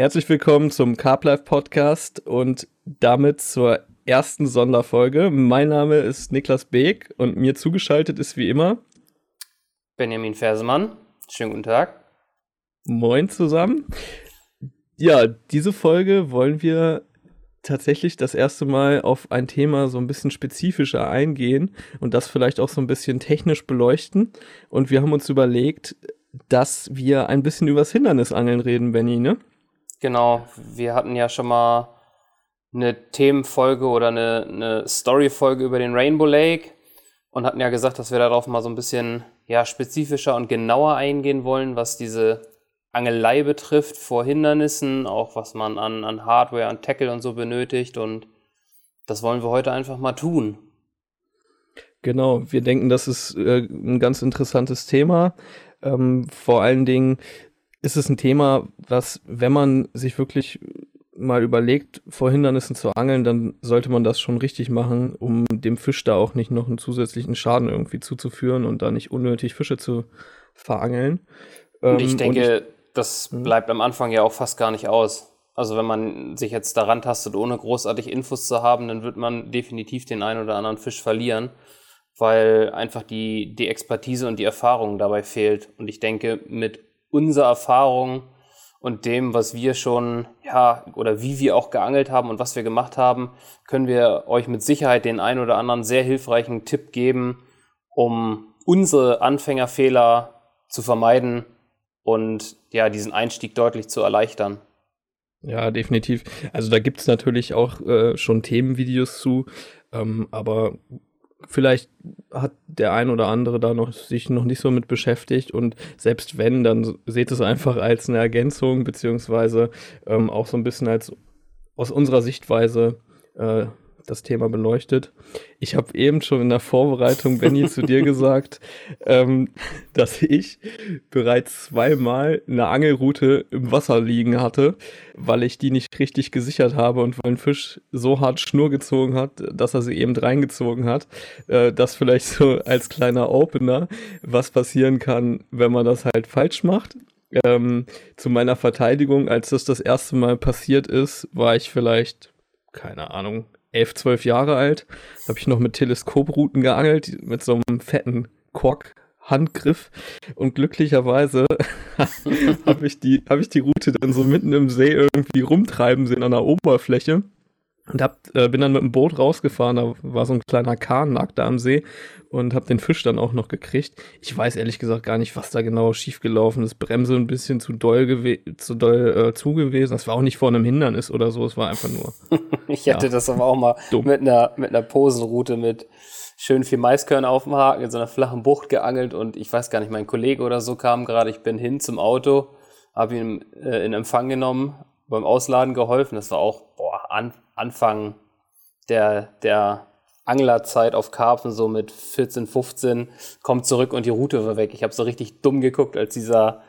Herzlich willkommen zum CarpLife Podcast und damit zur ersten Sonderfolge. Mein Name ist Niklas Beek und mir zugeschaltet ist wie immer Benjamin Fersemann. Schönen guten Tag. Moin zusammen. Ja, diese Folge wollen wir tatsächlich das erste Mal auf ein Thema so ein bisschen spezifischer eingehen und das vielleicht auch so ein bisschen technisch beleuchten. Und wir haben uns überlegt, dass wir ein bisschen übers Hindernisangeln reden, Benny, ne? Genau, wir hatten ja schon mal eine Themenfolge oder eine, eine Storyfolge über den Rainbow Lake und hatten ja gesagt, dass wir darauf mal so ein bisschen ja, spezifischer und genauer eingehen wollen, was diese Angelei betrifft, vor Hindernissen, auch was man an, an Hardware, an Tackle und so benötigt. Und das wollen wir heute einfach mal tun. Genau, wir denken, das ist äh, ein ganz interessantes Thema. Ähm, vor allen Dingen ist es ein Thema, was, wenn man sich wirklich mal überlegt, vor Hindernissen zu angeln, dann sollte man das schon richtig machen, um dem Fisch da auch nicht noch einen zusätzlichen Schaden irgendwie zuzuführen und da nicht unnötig Fische zu verangeln. Und ich ähm, denke, und ich, das bleibt am Anfang ja auch fast gar nicht aus. Also wenn man sich jetzt daran tastet, ohne großartig Infos zu haben, dann wird man definitiv den einen oder anderen Fisch verlieren, weil einfach die, die Expertise und die Erfahrung dabei fehlt. Und ich denke, mit unserer Erfahrung und dem, was wir schon, ja, oder wie wir auch geangelt haben und was wir gemacht haben, können wir euch mit Sicherheit den einen oder anderen sehr hilfreichen Tipp geben, um unsere Anfängerfehler zu vermeiden und ja, diesen Einstieg deutlich zu erleichtern. Ja, definitiv. Also da gibt es natürlich auch äh, schon Themenvideos zu, ähm, aber vielleicht hat der ein oder andere da noch sich noch nicht so mit beschäftigt und selbst wenn, dann seht es einfach als eine Ergänzung, beziehungsweise ähm, auch so ein bisschen als aus unserer Sichtweise äh, das Thema beleuchtet. Ich habe eben schon in der Vorbereitung, Benny, zu dir gesagt, ähm, dass ich bereits zweimal eine Angelroute im Wasser liegen hatte, weil ich die nicht richtig gesichert habe und weil ein Fisch so hart Schnur gezogen hat, dass er sie eben reingezogen hat. Äh, das vielleicht so als kleiner Opener, was passieren kann, wenn man das halt falsch macht. Ähm, zu meiner Verteidigung, als das das erste Mal passiert ist, war ich vielleicht, keine Ahnung, elf, zwölf Jahre alt. Da habe ich noch mit Teleskoprouten geangelt, mit so einem fetten Kork. Handgriff und glücklicherweise habe ich, die, hab ich die Route dann so mitten im See irgendwie rumtreiben sehen an der Oberfläche und hab, äh, bin dann mit dem Boot rausgefahren, da war so ein kleiner Kahn, lag da am See und hab den Fisch dann auch noch gekriegt. Ich weiß ehrlich gesagt gar nicht, was da genau schiefgelaufen ist. Bremse ein bisschen zu doll, zu doll äh, zugewesen. Das war auch nicht vor einem Hindernis oder so, es war einfach nur. ich hatte ja, das aber auch mal dumm. mit einer, mit einer Posenroute mit schön viel Maiskörner auf dem Haken in so einer flachen Bucht geangelt und ich weiß gar nicht, mein Kollege oder so kam gerade, ich bin hin zum Auto, habe ihn äh, in Empfang genommen, beim Ausladen geholfen. Das war auch, boah, an, Anfang der, der Anglerzeit auf Karpfen, so mit 14, 15, kommt zurück und die Route war weg. Ich habe so richtig dumm geguckt, als dieser,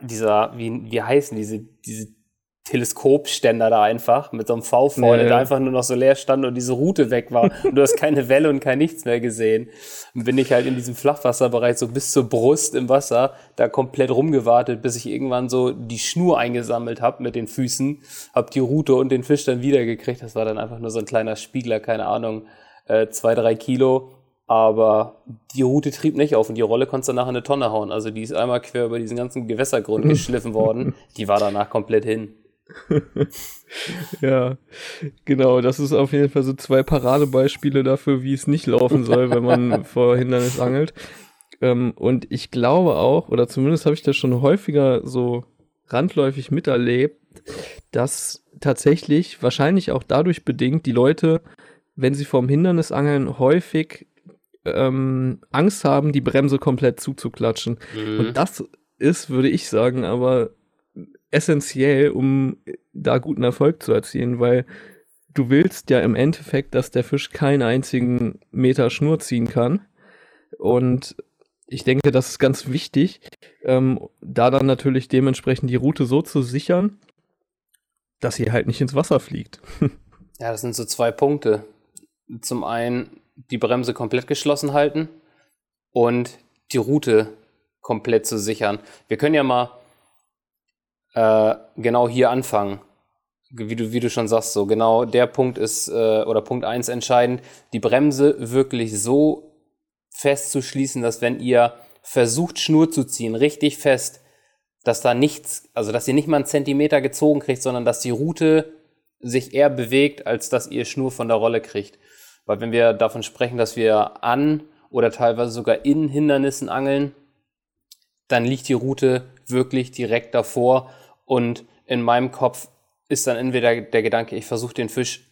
dieser, wie, wie heißen diese, diese Teleskopständer da einfach mit so einem V vorne, nee. der einfach nur noch so leer stand und diese Route weg war und du hast keine Welle und kein nichts mehr gesehen. Und bin ich halt in diesem Flachwasserbereich so bis zur Brust im Wasser da komplett rumgewartet, bis ich irgendwann so die Schnur eingesammelt habe mit den Füßen, hab die Route und den Fisch dann wiedergekriegt. Das war dann einfach nur so ein kleiner Spiegler, keine Ahnung, äh, zwei, drei Kilo. Aber die Route trieb nicht auf und die Rolle konntest du nachher eine Tonne hauen. Also die ist einmal quer über diesen ganzen Gewässergrund geschliffen worden. Die war danach komplett hin. ja, genau. Das ist auf jeden Fall so zwei Paradebeispiele dafür, wie es nicht laufen soll, wenn man vor Hindernis angelt. Ähm, und ich glaube auch, oder zumindest habe ich das schon häufiger so randläufig miterlebt, dass tatsächlich wahrscheinlich auch dadurch bedingt die Leute, wenn sie vorm Hindernisangeln häufig ähm, Angst haben, die Bremse komplett zuzuklatschen. Mhm. Und das ist, würde ich sagen, aber essentiell, um da guten Erfolg zu erzielen, weil du willst ja im Endeffekt, dass der Fisch keinen einzigen Meter Schnur ziehen kann. Und ich denke, das ist ganz wichtig, ähm, da dann natürlich dementsprechend die Route so zu sichern, dass sie halt nicht ins Wasser fliegt. ja, das sind so zwei Punkte. Zum einen die Bremse komplett geschlossen halten und die Route komplett zu sichern. Wir können ja mal äh, genau hier anfangen. Wie du, wie du schon sagst, so genau der Punkt ist, äh, oder Punkt 1 entscheidend, die Bremse wirklich so festzuschließen, dass wenn ihr versucht, Schnur zu ziehen, richtig fest, dass da nichts, also dass ihr nicht mal einen Zentimeter gezogen kriegt, sondern dass die Route sich eher bewegt, als dass ihr Schnur von der Rolle kriegt. Weil wenn wir davon sprechen, dass wir an oder teilweise sogar in Hindernissen angeln, dann liegt die Route wirklich direkt davor und in meinem Kopf ist dann entweder der Gedanke, ich versuche den Fisch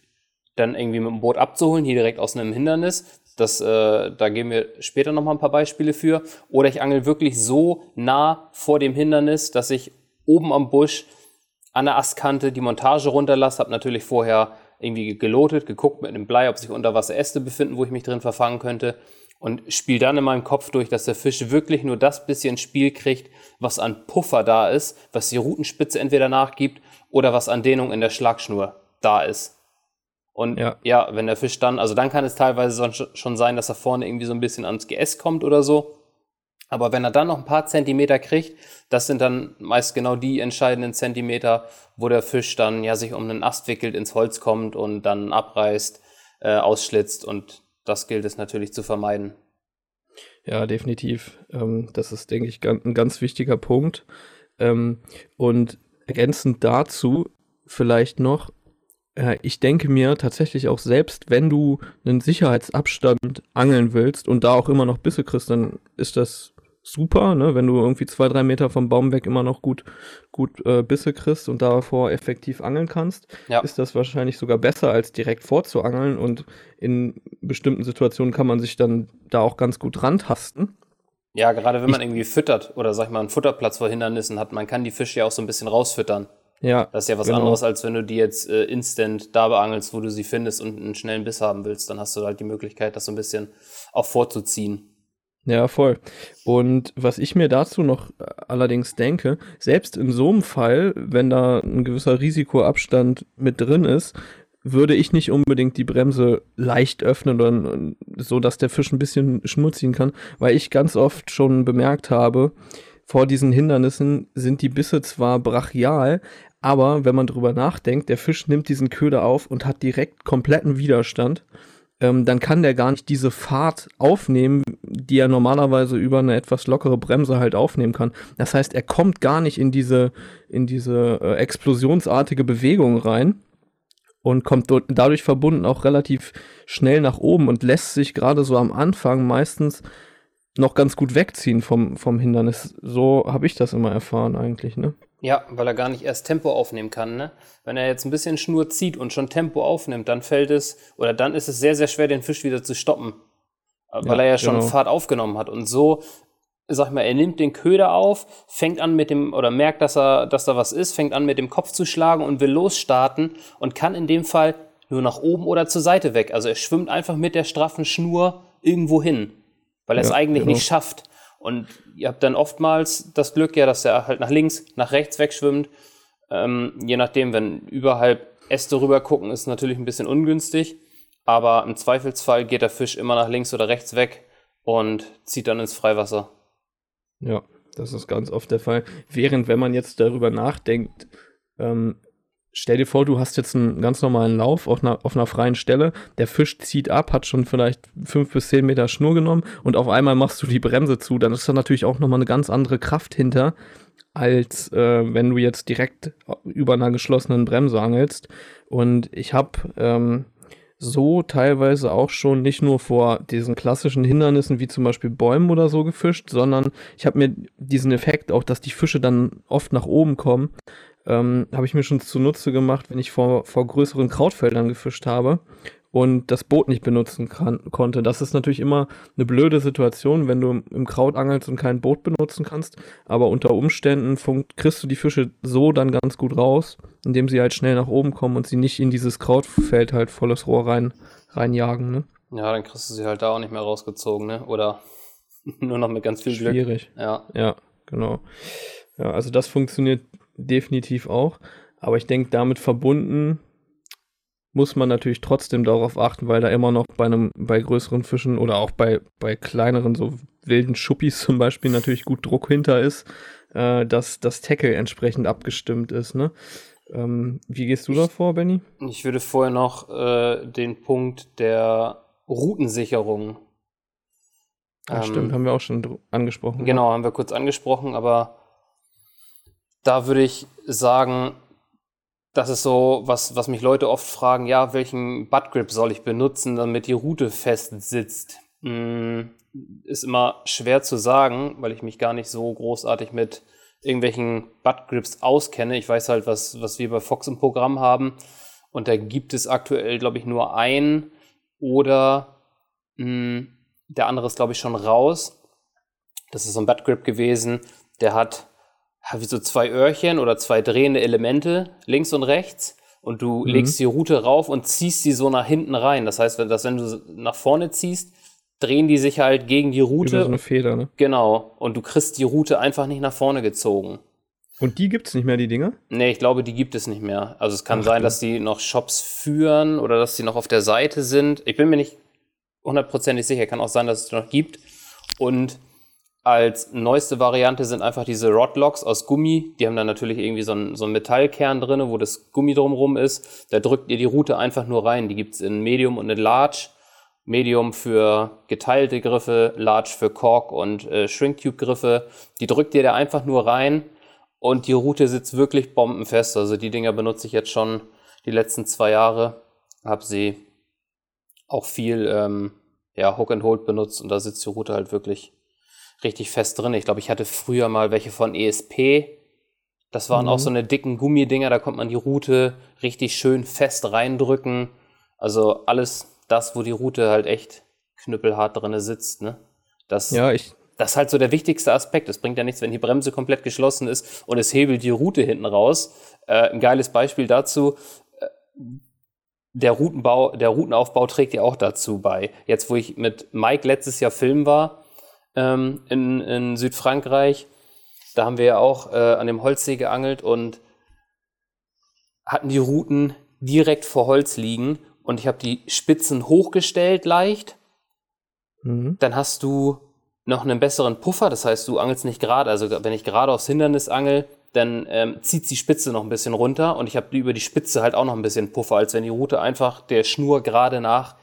dann irgendwie mit dem Boot abzuholen, hier direkt aus einem Hindernis. Das, äh, da geben wir später nochmal ein paar Beispiele für. Oder ich angel wirklich so nah vor dem Hindernis, dass ich oben am Busch an der Astkante die Montage runterlasse. Habe natürlich vorher irgendwie gelotet, geguckt mit einem Blei, ob sich unter Wasser Äste befinden, wo ich mich drin verfangen könnte. Und spiele dann in meinem Kopf durch, dass der Fisch wirklich nur das bisschen Spiel kriegt, was an Puffer da ist, was die Rutenspitze entweder nachgibt oder was an Dehnung in der Schlagschnur da ist. Und ja. ja. wenn der Fisch dann, also dann kann es teilweise schon sein, dass er vorne irgendwie so ein bisschen ans GS kommt oder so. Aber wenn er dann noch ein paar Zentimeter kriegt, das sind dann meist genau die entscheidenden Zentimeter, wo der Fisch dann ja sich um einen Ast wickelt, ins Holz kommt und dann abreißt, äh, ausschlitzt und das gilt es natürlich zu vermeiden. Ja, definitiv. Ähm, das ist, denke ich, ein ganz wichtiger Punkt. Ähm, und ergänzend dazu vielleicht noch, äh, ich denke mir tatsächlich auch selbst, wenn du einen Sicherheitsabstand angeln willst und da auch immer noch Bisse kriegst, dann ist das super, ne? wenn du irgendwie zwei, drei Meter vom Baum weg immer noch gut, gut äh, Bisse kriegst und davor effektiv angeln kannst, ja. ist das wahrscheinlich sogar besser, als direkt vorzuangeln und in bestimmten Situationen kann man sich dann da auch ganz gut rantasten. Ja, gerade wenn man ich, irgendwie füttert oder sag ich mal einen Futterplatz vor Hindernissen hat, man kann die Fische ja auch so ein bisschen rausfüttern. Ja. Das ist ja was genau. anderes, als wenn du die jetzt äh, instant da beangelst, wo du sie findest und einen schnellen Biss haben willst. Dann hast du halt die Möglichkeit, das so ein bisschen auch vorzuziehen. Ja, voll. Und was ich mir dazu noch äh, allerdings denke, selbst in so einem Fall, wenn da ein gewisser Risikoabstand mit drin ist, würde ich nicht unbedingt die Bremse leicht öffnen, oder so dass der Fisch ein bisschen Schnur ziehen kann, weil ich ganz oft schon bemerkt habe, vor diesen Hindernissen sind die Bisse zwar brachial, aber wenn man drüber nachdenkt, der Fisch nimmt diesen Köder auf und hat direkt kompletten Widerstand, ähm, dann kann der gar nicht diese Fahrt aufnehmen, die er normalerweise über eine etwas lockere Bremse halt aufnehmen kann. Das heißt, er kommt gar nicht in diese, in diese äh, explosionsartige Bewegung rein und kommt dadurch verbunden auch relativ schnell nach oben und lässt sich gerade so am Anfang meistens noch ganz gut wegziehen vom, vom Hindernis. So habe ich das immer erfahren eigentlich, ne? Ja, weil er gar nicht erst Tempo aufnehmen kann. Ne? Wenn er jetzt ein bisschen Schnur zieht und schon Tempo aufnimmt, dann fällt es, oder dann ist es sehr, sehr schwer, den Fisch wieder zu stoppen. Weil ja, er ja schon genau. Fahrt aufgenommen hat. Und so, sag ich mal, er nimmt den Köder auf, fängt an mit dem, oder merkt, dass er, dass da was ist, fängt an mit dem Kopf zu schlagen und will losstarten und kann in dem Fall nur nach oben oder zur Seite weg. Also er schwimmt einfach mit der straffen Schnur irgendwo hin, weil er ja, es eigentlich genau. nicht schafft. Und ihr habt dann oftmals das Glück ja, dass er halt nach links, nach rechts wegschwimmt. Ähm, je nachdem, wenn überhalb Äste rüber gucken, ist natürlich ein bisschen ungünstig. Aber im Zweifelsfall geht der Fisch immer nach links oder rechts weg und zieht dann ins Freiwasser. Ja, das ist ganz oft der Fall. Während, wenn man jetzt darüber nachdenkt, ähm, stell dir vor, du hast jetzt einen ganz normalen Lauf auf einer, auf einer freien Stelle, der Fisch zieht ab, hat schon vielleicht fünf bis zehn Meter Schnur genommen und auf einmal machst du die Bremse zu, dann ist da natürlich auch nochmal eine ganz andere Kraft hinter, als äh, wenn du jetzt direkt über einer geschlossenen Bremse angelst. Und ich habe ähm, so teilweise auch schon nicht nur vor diesen klassischen Hindernissen wie zum Beispiel Bäumen oder so gefischt, sondern ich habe mir diesen Effekt auch, dass die Fische dann oft nach oben kommen, ähm, habe ich mir schon zunutze gemacht, wenn ich vor, vor größeren Krautfeldern gefischt habe und das Boot nicht benutzen kann, konnte. Das ist natürlich immer eine blöde Situation, wenn du im Kraut angelst und kein Boot benutzen kannst. Aber unter Umständen kriegst du die Fische so dann ganz gut raus, indem sie halt schnell nach oben kommen und sie nicht in dieses Krautfeld halt volles Rohr rein, reinjagen. Ne? Ja, dann kriegst du sie halt da auch nicht mehr rausgezogen, ne? Oder nur noch mit ganz viel Glück. Schwierig. Ja. Ja, genau. Ja, also das funktioniert definitiv auch. Aber ich denke, damit verbunden muss man natürlich trotzdem darauf achten, weil da immer noch bei einem, bei größeren Fischen oder auch bei, bei kleineren, so wilden Schuppis zum Beispiel, natürlich gut Druck hinter ist. äh, dass das Tackle entsprechend abgestimmt ist. Ne? Ähm, wie gehst du da vor, Benny? Ich würde vorher noch äh, den Punkt der Routensicherung. Ja, ähm, stimmt, haben wir auch schon angesprochen. Genau, haben wir kurz angesprochen, aber da würde ich sagen, das ist so, was, was mich Leute oft fragen, ja, welchen Buttgrip soll ich benutzen, damit die Route fest sitzt? Hm, ist immer schwer zu sagen, weil ich mich gar nicht so großartig mit irgendwelchen Buttgrips auskenne. Ich weiß halt, was, was wir bei Fox im Programm haben. Und da gibt es aktuell, glaube ich, nur einen oder mh, hm, der andere ist, glaube ich, schon raus. Das ist so ein Buttgrip gewesen. Der hat wie so zwei Öhrchen oder zwei drehende Elemente links und rechts. Und du mhm. legst die Route rauf und ziehst sie so nach hinten rein. Das heißt, wenn, dass, wenn du nach vorne ziehst, drehen die sich halt gegen die Route. Über so eine Feder, ne? Genau. Und du kriegst die Route einfach nicht nach vorne gezogen. Und die gibt es nicht mehr, die Dinger? Nee, ich glaube, die gibt es nicht mehr. Also es kann Ach, sein, dass die noch Shops führen oder dass die noch auf der Seite sind. Ich bin mir nicht hundertprozentig sicher. Kann auch sein, dass es die noch gibt. Und als neueste Variante sind einfach diese Rodlocks aus Gummi. Die haben dann natürlich irgendwie so einen, so einen Metallkern drin, wo das Gummi drumherum ist. Da drückt ihr die Route einfach nur rein. Die gibt es in Medium und in Large. Medium für geteilte Griffe, Large für Kork und äh, Shrinktube-Griffe. Die drückt ihr da einfach nur rein und die Route sitzt wirklich bombenfest. Also die Dinger benutze ich jetzt schon die letzten zwei Jahre. Habe sie auch viel ähm, ja, Hook and Hold benutzt und da sitzt die Route halt wirklich richtig fest drin. Ich glaube, ich hatte früher mal welche von ESP. Das waren mhm. auch so eine dicken Gummidinger, da konnte man die Route richtig schön fest reindrücken. Also alles das, wo die Route halt echt knüppelhart drin sitzt, ne? Das, ja, ich. Das ist halt so der wichtigste Aspekt. Es bringt ja nichts, wenn die Bremse komplett geschlossen ist und es hebelt die Route hinten raus. Äh, ein geiles Beispiel dazu. Äh, der Routenbau, der Routenaufbau trägt ja auch dazu bei. Jetzt, wo ich mit Mike letztes Jahr filmen war, ähm, in, in Südfrankreich, da haben wir ja auch äh, an dem Holzsee geangelt und hatten die Routen direkt vor Holz liegen und ich habe die Spitzen hochgestellt leicht. Mhm. Dann hast du noch einen besseren Puffer, das heißt, du angelst nicht gerade, also wenn ich gerade aufs Hindernis angel, dann ähm, zieht die Spitze noch ein bisschen runter und ich habe über die Spitze halt auch noch ein bisschen Puffer, als wenn die Route einfach der Schnur gerade nach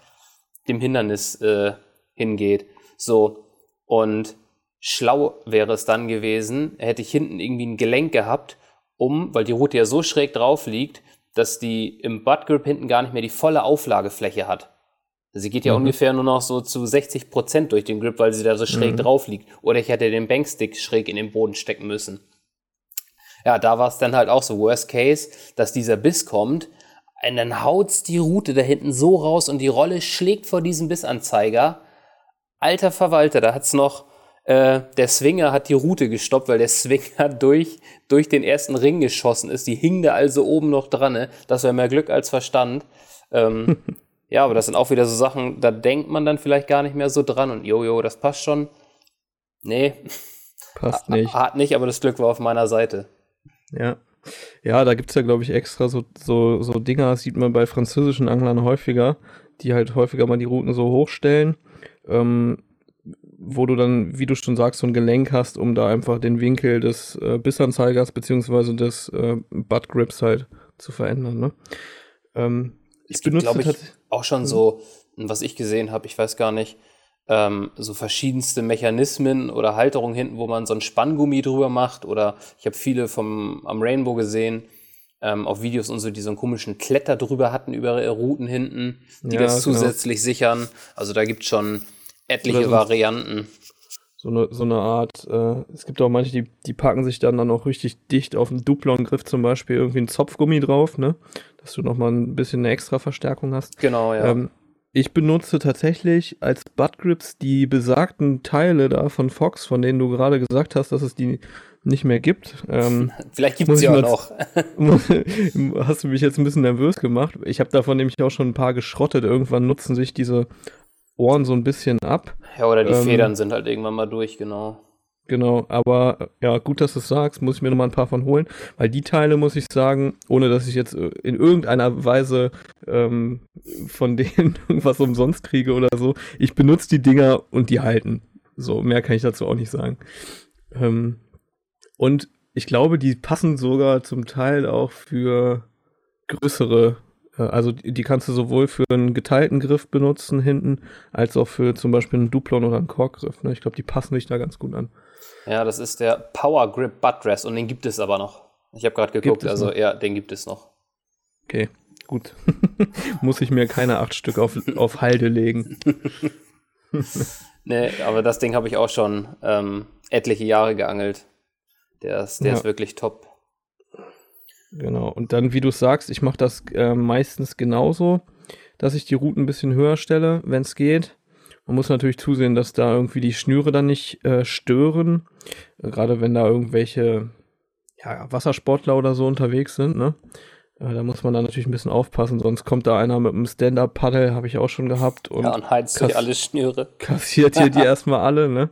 dem Hindernis äh, hingeht. So, und schlau wäre es dann gewesen, hätte ich hinten irgendwie ein Gelenk gehabt, um, weil die Route ja so schräg drauf liegt, dass die im Buttgrip hinten gar nicht mehr die volle Auflagefläche hat. Sie geht ja mhm. ungefähr nur noch so zu 60 Prozent durch den Grip, weil sie da so schräg mhm. drauf liegt. Oder ich hätte den Bankstick schräg in den Boden stecken müssen. Ja, da war es dann halt auch so Worst Case, dass dieser Biss kommt. Und dann haut's die Route da hinten so raus und die Rolle schlägt vor diesem Bissanzeiger. Alter Verwalter, da hat's noch äh, der Swinger hat die Route gestoppt, weil der Swinger durch, durch den ersten Ring geschossen ist. Die hing da also oben noch dran. Ne? Das wäre mehr Glück als Verstand. Ähm, ja, aber das sind auch wieder so Sachen, da denkt man dann vielleicht gar nicht mehr so dran und jojo, das passt schon. Nee. Passt nicht. Hat nicht, aber das Glück war auf meiner Seite. Ja. Ja, da gibt es ja, glaube ich, extra so, so, so Dinger, sieht man bei französischen Anglern häufiger, die halt häufiger mal die Routen so hochstellen. Ähm, wo du dann, wie du schon sagst, so ein Gelenk hast, um da einfach den Winkel des äh, Bissanzeigers beziehungsweise des äh, Butt Grips halt zu verändern. Ne? Ähm, es gibt, glaube ich, auch schon so, was ich gesehen habe, ich weiß gar nicht, ähm, so verschiedenste Mechanismen oder Halterungen hinten, wo man so ein Spanngummi drüber macht. Oder ich habe viele vom am Rainbow gesehen, ähm, auf Videos und so, die so einen komischen Kletter drüber hatten über ihre Routen hinten, die ja, das genau. zusätzlich genau. sichern. Also da gibt es schon etliche so Varianten. So eine, so eine Art, äh, es gibt auch manche, die, die packen sich dann, dann auch richtig dicht auf den Duplon-Griff zum Beispiel irgendwie einen Zopfgummi drauf, ne? Dass du nochmal ein bisschen eine extra Verstärkung hast. Genau, ja. Ähm, ich benutze tatsächlich als Buttgrips die besagten Teile da von Fox, von denen du gerade gesagt hast, dass es die nicht mehr gibt. Ähm, Vielleicht gibt es sie auch noch. hast du mich jetzt ein bisschen nervös gemacht. Ich habe davon nämlich auch schon ein paar geschrottet. Irgendwann nutzen sich diese Ohren so ein bisschen ab. Ja, oder die ähm, Federn sind halt irgendwann mal durch, genau. Genau, aber ja, gut, dass du es sagst, muss ich mir nochmal ein paar von holen, weil die Teile, muss ich sagen, ohne dass ich jetzt äh, in irgendeiner Weise ähm, von denen irgendwas umsonst kriege oder so, ich benutze die Dinger und die halten. So, mehr kann ich dazu auch nicht sagen. Ähm, Und ich glaube, die passen sogar zum Teil auch für größere, äh, also die kannst du sowohl für einen geteilten Griff benutzen hinten, als auch für zum Beispiel einen Duplon oder einen Korkgriff. Ne? Ich glaube, die passen sich da ganz gut an. Ja, das ist der Power Grip Butt Dress und den gibt es aber noch. Ich habe gerade geguckt, also noch? ja, den gibt es noch. Okay, gut. Muss ich mir keine acht Stück auf, auf Halde legen. nee, aber das Ding habe ich auch schon ähm, etliche Jahre geangelt. Der ist, der ja. ist wirklich top. Genau. Und dann, wie du sagst, ich mache das äh, meistens genauso, dass ich die Routen ein bisschen höher stelle, wenn es geht. Man muss natürlich zusehen, dass da irgendwie die Schnüre dann nicht äh, stören. Gerade wenn da irgendwelche ja, Wassersportler oder so unterwegs sind, ne? Äh, da muss man dann natürlich ein bisschen aufpassen, sonst kommt da einer mit einem Stand-Up-Paddle, habe ich auch schon gehabt. Und ja, und heizt sich alle Schnüre. Kassiert hier die erstmal alle, ne?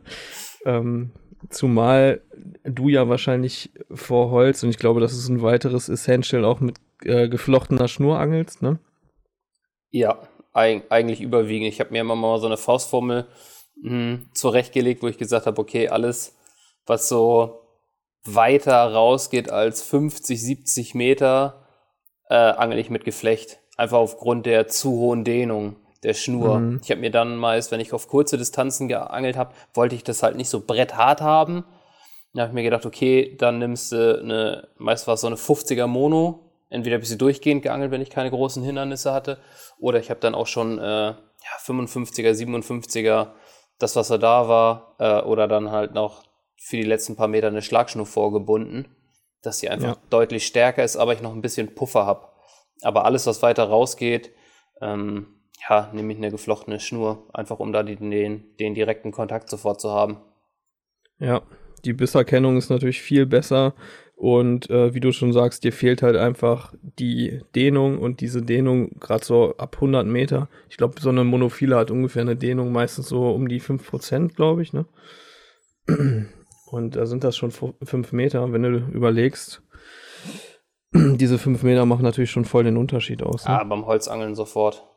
Ähm, zumal du ja wahrscheinlich vor Holz, und ich glaube, das ist ein weiteres Essential, auch mit äh, geflochtener Schnur angelst, ne? Ja, eig eigentlich überwiegend. Ich habe mir immer mal so eine Faustformel mh, hm, zurechtgelegt, wo ich gesagt habe, okay, alles, was so weiter rausgeht als 50, 70 Meter, äh, angel ich mit Geflecht. Einfach aufgrund der zu hohen Dehnung der Schnur. Mhm. Ich habe mir dann meist, wenn ich auf kurze Distanzen geangelt habe, wollte ich das halt nicht so bretthart haben. Dann habe ich mir gedacht, okay, dann nimmst du eine, meist war es so eine 50er Mono. Entweder bist du durchgehend geangelt, wenn ich keine großen Hindernisse hatte, oder ich habe dann auch schon äh, ja, 55er, 57er, das, was er da war, äh, oder dann halt noch für die letzten paar Meter eine Schlagschnur vorgebunden, dass sie einfach ja. deutlich stärker ist, aber ich noch ein bisschen Puffer habe. Aber alles, was weiter rausgeht, ähm, ja, nehme ich eine geflochtene Schnur, einfach um da den, den direkten Kontakt sofort zu haben. Ja, die Bisserkennung ist natürlich viel besser und äh, wie du schon sagst, dir fehlt halt einfach die Dehnung und diese Dehnung gerade so ab 100 Meter. Ich glaube, so eine Monophile hat ungefähr eine Dehnung meistens so um die 5%, glaube ich, ne? Und da sind das schon 5 Meter, wenn du überlegst. Diese 5 Meter machen natürlich schon voll den Unterschied aus. Ne? Ah, beim Holzangeln sofort.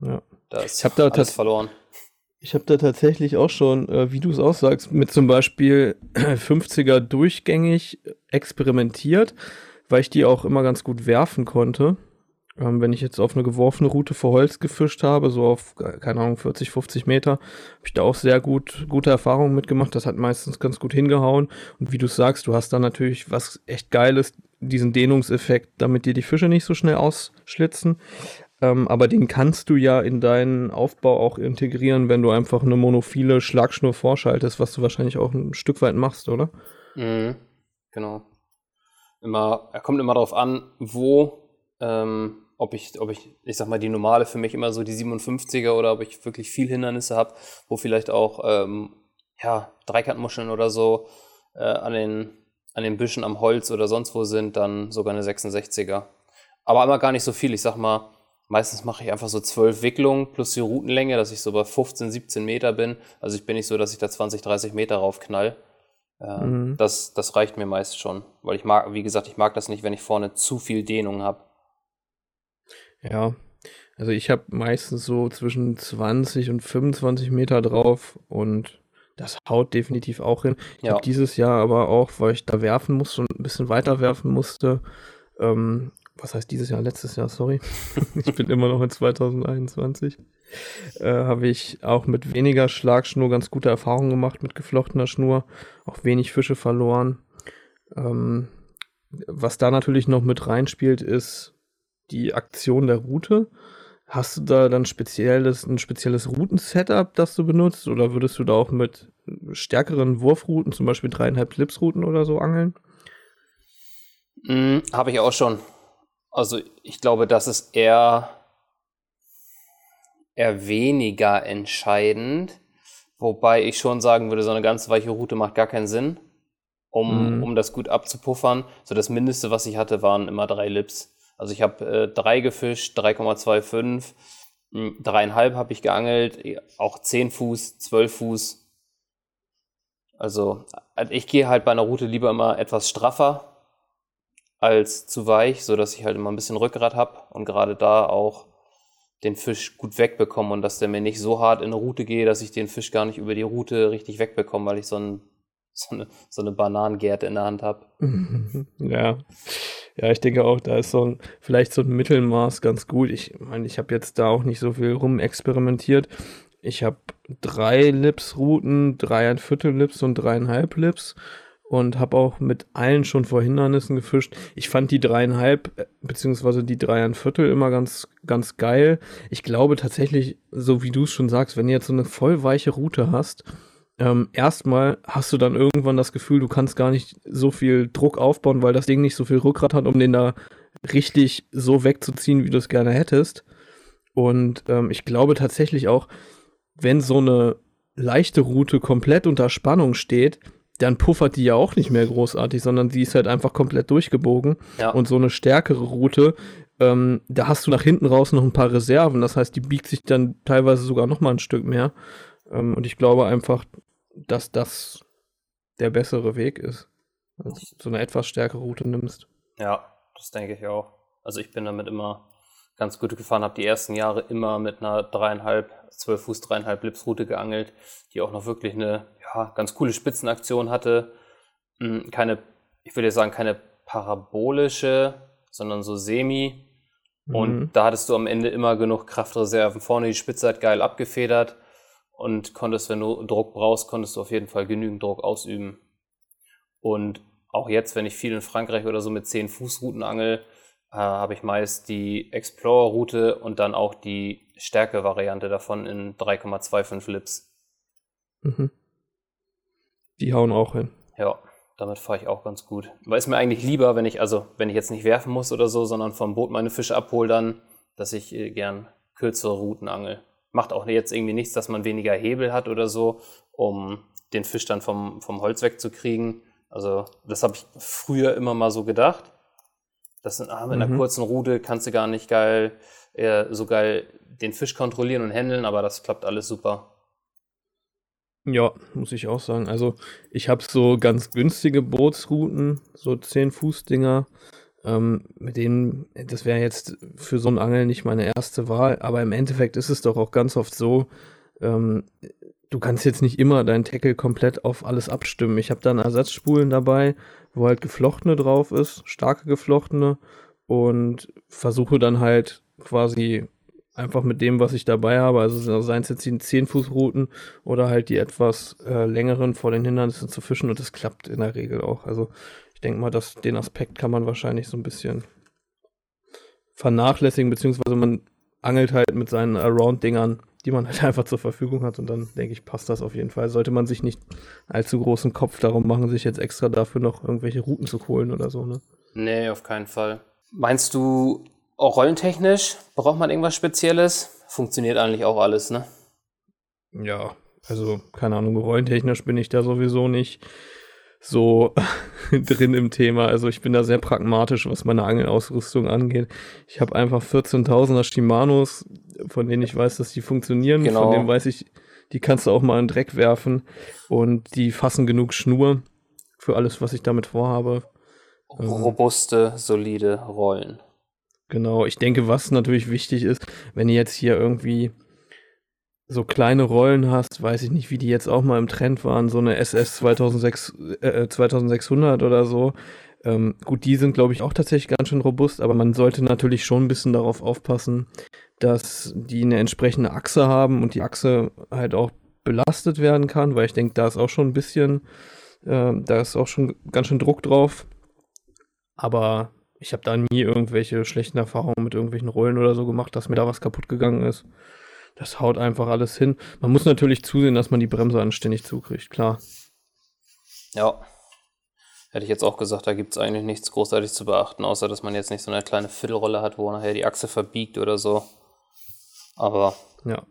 Ja. Da ist ich hab da alles verloren. Ich habe da tatsächlich auch schon, äh, wie du es aussagst, mit zum Beispiel 50er durchgängig experimentiert, weil ich die auch immer ganz gut werfen konnte. Ähm, wenn ich jetzt auf eine geworfene Route vor Holz gefischt habe, so auf, keine Ahnung, 40, 50 Meter, habe ich da auch sehr gut, gute Erfahrungen mitgemacht. Das hat meistens ganz gut hingehauen. Und wie du sagst, du hast da natürlich was echt Geiles, diesen Dehnungseffekt, damit dir die Fische nicht so schnell ausschlitzen. Ähm, aber den kannst du ja in deinen Aufbau auch integrieren, wenn du einfach eine monophile Schlagschnur vorschaltest, was du wahrscheinlich auch ein Stück weit machst, oder? Mhm, genau. Immer, er kommt immer darauf an, wo, ähm, ob ich, ob ich, ich sag mal, die normale für mich immer so die 57er oder ob ich wirklich viel Hindernisse habe, wo vielleicht auch, ähm, ja, Dreikantmuscheln oder so äh, an, den, an den Büschen am Holz oder sonst wo sind, dann sogar eine 66er. Aber immer gar nicht so viel. Ich sag mal, Meistens mache ich einfach so zwölf Wicklungen plus die Routenlänge, dass ich so bei 15, 17 Meter bin. Also ich bin nicht so, dass ich da 20, 30 Meter raufknall. Äh, mhm. das, das reicht mir meist schon. Weil ich mag, wie gesagt, ich mag das nicht, wenn ich vorne zu viel Dehnung habe. Ja, also ich habe meistens so zwischen 20 und 25 Meter drauf und das haut definitiv auch hin. Ich ja. habe dieses Jahr aber auch, weil ich da werfen musste und ein bisschen weiter werfen musste, ähm, was heißt dieses Jahr, letztes Jahr, sorry. ich bin immer noch in 2021. Äh, habe ich auch mit weniger Schlagschnur ganz gute Erfahrungen gemacht mit geflochtener Schnur, auch wenig Fische verloren. Ähm, was da natürlich noch mit reinspielt, ist die Aktion der Route. Hast du da dann spezielles, ein spezielles Routensetup, das du benutzt? Oder würdest du da auch mit stärkeren Wurfrouten, zum Beispiel dreieinhalb Clipsrouten oder so angeln? Mm, Habe ich auch schon. Also ich glaube, das ist eher, eher weniger entscheidend. Wobei ich schon sagen würde, so eine ganz weiche Route macht gar keinen Sinn, um, mhm. um das gut abzupuffern. So das Mindeste, was ich hatte, waren immer drei Lips. Also ich habe äh, drei gefischt, 3,25, hm, dreieinhalb habe ich geangelt, auch 10 Fuß, 12 Fuß. Also ich gehe halt bei einer Route lieber immer etwas straffer, als zu weich, sodass ich halt immer ein bisschen Rückgrat habe und gerade da auch den Fisch gut wegbekomme und dass der mir nicht so hart in eine Route geht, dass ich den Fisch gar nicht über die Route richtig wegbekomme, weil ich so ein, so eine, so eine Bananengärte in der Hand habe. ja. Ja, ich denke auch, da ist so ein, vielleicht so ein Mittelmaß ganz gut. Ich meine, ich habe jetzt da auch nicht so viel rumexperimentiert. Ich habe drei Lips-Routen, dreieinviertel Lips und dreieinhalb Lips und habe auch mit allen schon vor Hindernissen gefischt. Ich fand die dreieinhalb äh, beziehungsweise die dreieinviertel immer ganz ganz geil. Ich glaube tatsächlich, so wie du es schon sagst, wenn du jetzt so eine voll weiche Route hast, ähm, erstmal hast du dann irgendwann das Gefühl, du kannst gar nicht so viel Druck aufbauen, weil das Ding nicht so viel Rückgrat hat, um den da richtig so wegzuziehen, wie du es gerne hättest. Und ähm, ich glaube tatsächlich auch, wenn so eine leichte Route komplett unter Spannung steht, dann puffert die ja auch nicht mehr großartig, sondern sie ist halt einfach komplett durchgebogen. Ja. Und so eine stärkere Route, ähm, da hast du nach hinten raus noch ein paar Reserven. Das heißt, die biegt sich dann teilweise sogar noch mal ein Stück mehr. Ähm, und ich glaube einfach, dass das der bessere Weg ist. Also so eine etwas stärkere Route nimmst. Ja, das denke ich auch. Also ich bin damit immer ganz gut gefahren, habe die ersten Jahre immer mit einer dreieinhalb, zwölf Fuß dreieinhalb Lipsroute geangelt, die auch noch wirklich eine ja, ganz coole Spitzenaktion hatte. Hm, keine, ich würde sagen, keine parabolische, sondern so semi. Und mhm. da hattest du am Ende immer genug Kraftreserven. Vorne die Spitze hat geil abgefedert und konntest, wenn du Druck brauchst, konntest du auf jeden Fall genügend Druck ausüben. Und auch jetzt, wenn ich viel in Frankreich oder so mit 10 Fußrouten angel, äh, habe ich meist die Explorer-Route und dann auch die Stärke-Variante davon in 3,25 Lips. Mhm. Die hauen auch hin. Ja, damit fahre ich auch ganz gut. Aber ist mir eigentlich lieber, wenn ich, also wenn ich jetzt nicht werfen muss oder so, sondern vom Boot meine Fische abhole, dann, dass ich äh, gern kürzere Routen angel macht auch jetzt irgendwie nichts, dass man weniger Hebel hat oder so, um den Fisch dann vom, vom Holz wegzukriegen. Also das habe ich früher immer mal so gedacht. Das sind, ah, mit einer mhm. kurzen Rute kannst du gar nicht geil, äh, so geil den Fisch kontrollieren und handeln, aber das klappt alles super. Ja, muss ich auch sagen. Also ich habe so ganz günstige Bootsrouten, so 10-Fuß-Dinger. Ähm, mit denen, das wäre jetzt für so ein Angel nicht meine erste Wahl, aber im Endeffekt ist es doch auch ganz oft so, ähm, du kannst jetzt nicht immer deinen Tackle komplett auf alles abstimmen. Ich habe dann Ersatzspulen dabei, wo halt geflochtene drauf ist, starke geflochtene und versuche dann halt quasi einfach mit dem, was ich dabei habe, also seien es jetzt die 10-Fuß-Routen oder halt die etwas äh, längeren vor den Hindernissen zu fischen und das klappt in der Regel auch. Also ich denke mal, dass den Aspekt kann man wahrscheinlich so ein bisschen vernachlässigen, beziehungsweise man angelt halt mit seinen Around-Dingern, die man halt einfach zur Verfügung hat und dann denke ich, passt das auf jeden Fall. Sollte man sich nicht allzu großen Kopf darum machen, sich jetzt extra dafür noch irgendwelche Routen zu holen oder so, ne? Nee, auf keinen Fall. Meinst du, auch rollentechnisch braucht man irgendwas Spezielles? Funktioniert eigentlich auch alles, ne? Ja, also keine Ahnung, rollentechnisch bin ich da sowieso nicht so drin im Thema. Also ich bin da sehr pragmatisch, was meine Angelausrüstung angeht. Ich habe einfach 14.000er Shimanos, von denen ich weiß, dass die funktionieren. Genau. Von denen weiß ich, die kannst du auch mal in den Dreck werfen und die fassen genug Schnur für alles, was ich damit vorhabe. Ähm, Robuste, solide Rollen. Genau, ich denke, was natürlich wichtig ist, wenn ihr jetzt hier irgendwie so kleine Rollen hast, weiß ich nicht, wie die jetzt auch mal im Trend waren, so eine SS 2006, äh, 2600 oder so. Ähm, gut, die sind, glaube ich, auch tatsächlich ganz schön robust, aber man sollte natürlich schon ein bisschen darauf aufpassen, dass die eine entsprechende Achse haben und die Achse halt auch belastet werden kann, weil ich denke, da ist auch schon ein bisschen, äh, da ist auch schon ganz schön Druck drauf. Aber ich habe da nie irgendwelche schlechten Erfahrungen mit irgendwelchen Rollen oder so gemacht, dass mir da was kaputt gegangen ist. Das haut einfach alles hin. Man muss natürlich zusehen, dass man die Bremse anständig zukriegt, klar. Ja. Hätte ich jetzt auch gesagt, da gibt es eigentlich nichts großartig zu beachten, außer dass man jetzt nicht so eine kleine Viertelrolle hat, wo nachher die Achse verbiegt oder so. Aber. Ja.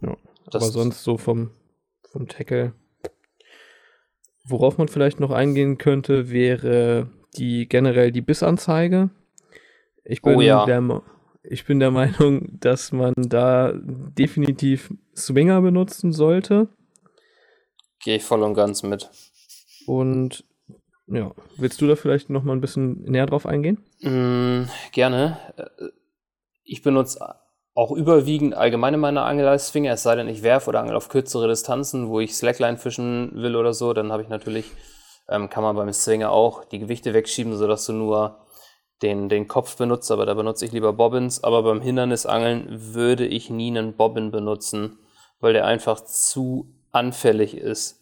ja. Aber sonst so vom, vom Tackle. Worauf man vielleicht noch eingehen könnte, wäre die generell die Bissanzeige. Ich bin oh, ja. der, ich bin der Meinung, dass man da definitiv Swinger benutzen sollte. Gehe ich voll und ganz mit. Und ja, willst du da vielleicht noch mal ein bisschen näher drauf eingehen? Mm, gerne. Ich benutze auch überwiegend allgemein in meiner Angelei-Swinger, es sei denn, ich werfe oder angel auf kürzere Distanzen, wo ich Slackline fischen will oder so, dann habe ich natürlich, ähm, kann man beim Swinger auch die Gewichte wegschieben, sodass du nur den, den Kopf benutzt, aber da benutze ich lieber Bobbins. Aber beim Hindernisangeln würde ich nie einen Bobbin benutzen, weil der einfach zu anfällig ist.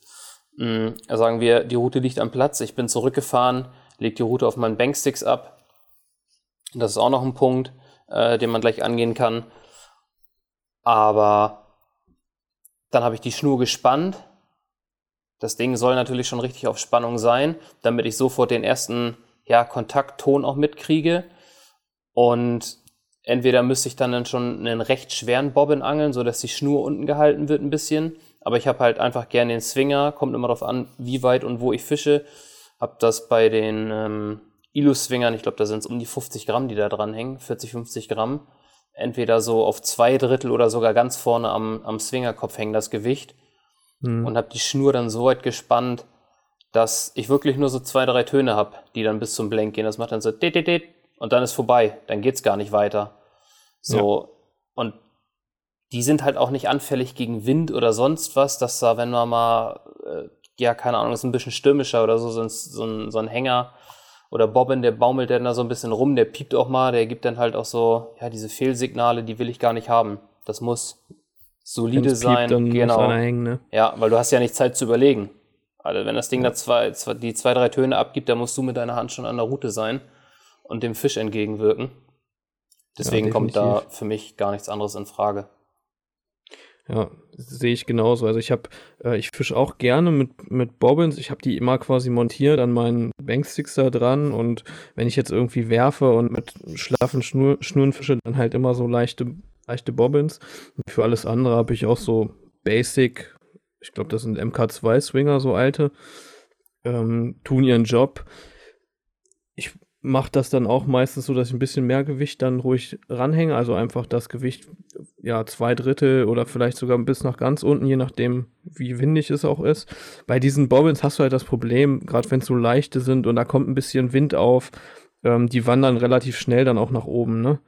Mhm, sagen wir, die Route liegt am Platz, ich bin zurückgefahren, lege die Route auf meinen Banksticks ab. Das ist auch noch ein Punkt, äh, den man gleich angehen kann. Aber dann habe ich die Schnur gespannt. Das Ding soll natürlich schon richtig auf Spannung sein, damit ich sofort den ersten ja, Kontaktton auch mitkriege. Und entweder müsste ich dann, dann schon einen recht schweren Bobbin angeln, sodass die Schnur unten gehalten wird ein bisschen. Aber ich habe halt einfach gerne den Swinger, kommt immer darauf an, wie weit und wo ich fische. Hab das bei den ähm, Ilu-Swingern, ich glaube, da sind es um die 50 Gramm, die da dran hängen, 40, 50 Gramm. Entweder so auf zwei Drittel oder sogar ganz vorne am, am Swingerkopf hängen das Gewicht. Mhm. Und habe die Schnur dann so weit gespannt, dass ich wirklich nur so zwei, drei Töne habe, die dann bis zum Blank gehen. Das macht dann so dit, dit, dit, und dann ist vorbei. Dann geht's gar nicht weiter. So. Ja. Und die sind halt auch nicht anfällig gegen Wind oder sonst was, dass da, wenn man mal, äh, ja, keine Ahnung, ist ein bisschen stürmischer oder so, so ein, so ein, so ein Hänger oder Bobbin, der baumelt dann da so ein bisschen rum, der piept auch mal, der gibt dann halt auch so, ja, diese Fehlsignale, die will ich gar nicht haben. Das muss solide sein. Piept, genau. Hängen, ne? Ja, weil du hast ja nicht Zeit zu überlegen. Also wenn das Ding da zwei, zwei, die zwei, drei Töne abgibt, dann musst du mit deiner Hand schon an der Route sein und dem Fisch entgegenwirken. Deswegen ja, kommt da für mich gar nichts anderes in Frage. Ja, sehe ich genauso. Also ich habe, äh, ich fische auch gerne mit, mit Bobbins. Ich habe die immer quasi montiert an meinen Banksticks da dran und wenn ich jetzt irgendwie werfe und mit schlaffen Schnur, Schnuren fische, dann halt immer so leichte, leichte Bobbins. Und für alles andere habe ich auch so Basic ich glaube, das sind MK2-Swinger, so alte, ähm, tun ihren Job. Ich mache das dann auch meistens so, dass ich ein bisschen mehr Gewicht dann ruhig ranhänge, also einfach das Gewicht, ja, zwei Drittel oder vielleicht sogar bis nach ganz unten, je nachdem, wie windig es auch ist. Bei diesen Bobbins hast du halt das Problem, gerade wenn es so leichte sind und da kommt ein bisschen Wind auf, ähm, die wandern relativ schnell dann auch nach oben, ne?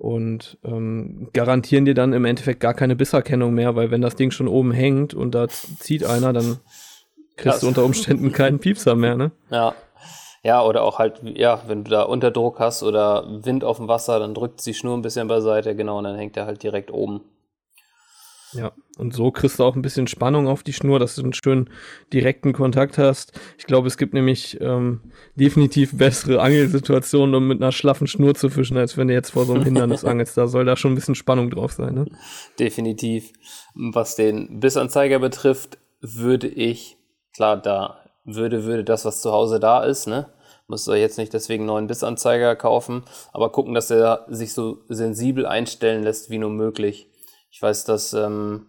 Und ähm, garantieren dir dann im Endeffekt gar keine Bisserkennung mehr, weil wenn das Ding schon oben hängt und da zieht einer, dann kriegst das du unter Umständen keinen Piepser mehr, ne? Ja. Ja, oder auch halt, ja, wenn du da Unterdruck hast oder Wind auf dem Wasser, dann drückt sie Schnur ein bisschen beiseite, genau, und dann hängt er halt direkt oben. Ja, und so kriegst du auch ein bisschen Spannung auf die Schnur, dass du einen schönen direkten Kontakt hast. Ich glaube, es gibt nämlich ähm, definitiv bessere Angelsituationen, um mit einer schlaffen Schnur zu fischen, als wenn du jetzt vor so einem Hindernis angelst. Da soll da schon ein bisschen Spannung drauf sein. Ne? Definitiv. Was den Bissanzeiger betrifft, würde ich, klar, da würde, würde das, was zu Hause da ist, ne? Musst du jetzt nicht deswegen einen neuen Bissanzeiger kaufen, aber gucken, dass er sich so sensibel einstellen lässt wie nur möglich. Ich weiß, dass ähm,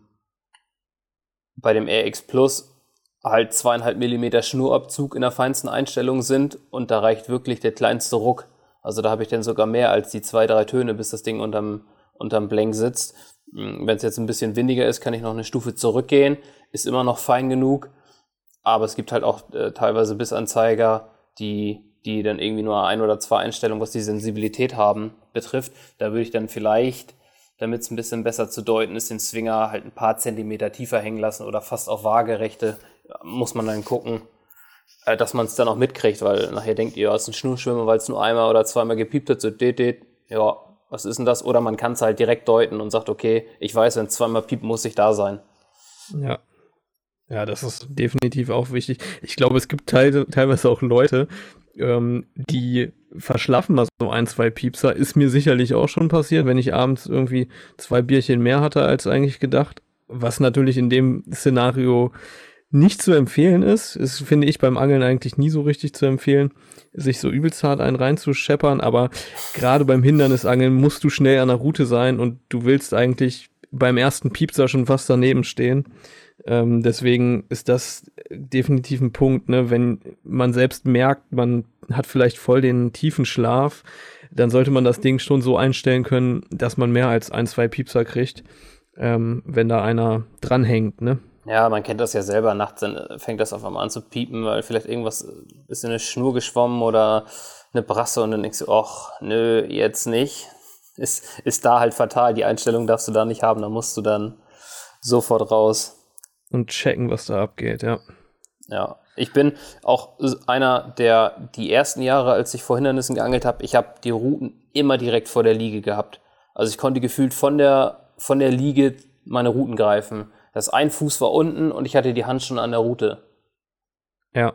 bei dem RX Plus halt zweieinhalb Millimeter Schnurabzug in der feinsten Einstellung sind und da reicht wirklich der kleinste Ruck. Also da habe ich dann sogar mehr als die zwei, drei Töne, bis das Ding unterm, unterm Blank sitzt. Hm, Wenn es jetzt ein bisschen windiger ist, kann ich noch eine Stufe zurückgehen. Ist immer noch fein genug. Aber es gibt halt auch äh, teilweise Bissanzeiger, die, die dann irgendwie nur ein oder zwei Einstellungen, was die Sensibilität haben, betrifft. Da würde ich dann vielleicht damit es ein bisschen besser zu deuten ist, den Swinger halt ein paar Zentimeter tiefer hängen lassen oder fast auf waagerechte, muss man dann gucken, äh, dass man es dann auch mitkriegt, weil nachher denkt ihr, es ist ein Schnurschwimmer, weil es nur einmal oder zweimal gepiept hat, so det, det, ja, was ist denn das? Oder man kann es halt direkt deuten und sagt, okay, ich weiß, wenn es zweimal piept, muss ich da sein. Ja. Ja, das ist definitiv auch wichtig. Ich glaube, es gibt teil teilweise auch Leute, ähm, die verschlaffen mal so ein, zwei Piepser. Ist mir sicherlich auch schon passiert, wenn ich abends irgendwie zwei Bierchen mehr hatte als eigentlich gedacht. Was natürlich in dem Szenario nicht zu empfehlen ist, ist, finde ich, beim Angeln eigentlich nie so richtig zu empfehlen, sich so übelst hart einen reinzuscheppern, aber gerade beim Hindernisangeln musst du schnell an der Route sein und du willst eigentlich beim ersten Piepser schon fast daneben stehen. Ähm, deswegen ist das definitiv ein Punkt, ne? wenn man selbst merkt, man hat vielleicht voll den tiefen Schlaf, dann sollte man das Ding schon so einstellen können, dass man mehr als ein, zwei Piepser kriegt, ähm, wenn da einer dranhängt. Ne? Ja, man kennt das ja selber. Nachts fängt das auf einmal an zu piepen, weil vielleicht irgendwas ist in eine Schnur geschwommen oder eine Brasse und dann denkst du, ach, nö, jetzt nicht. ist, ist da halt fatal. Die Einstellung darfst du da nicht haben, da musst du dann sofort raus. Und checken, was da abgeht, ja. Ja, ich bin auch einer, der die ersten Jahre, als ich vor Hindernissen geangelt habe, ich habe die Routen immer direkt vor der Liege gehabt. Also ich konnte gefühlt von der, von der Liege meine Routen greifen. Das ein Fuß war unten und ich hatte die Hand schon an der Route. Ja.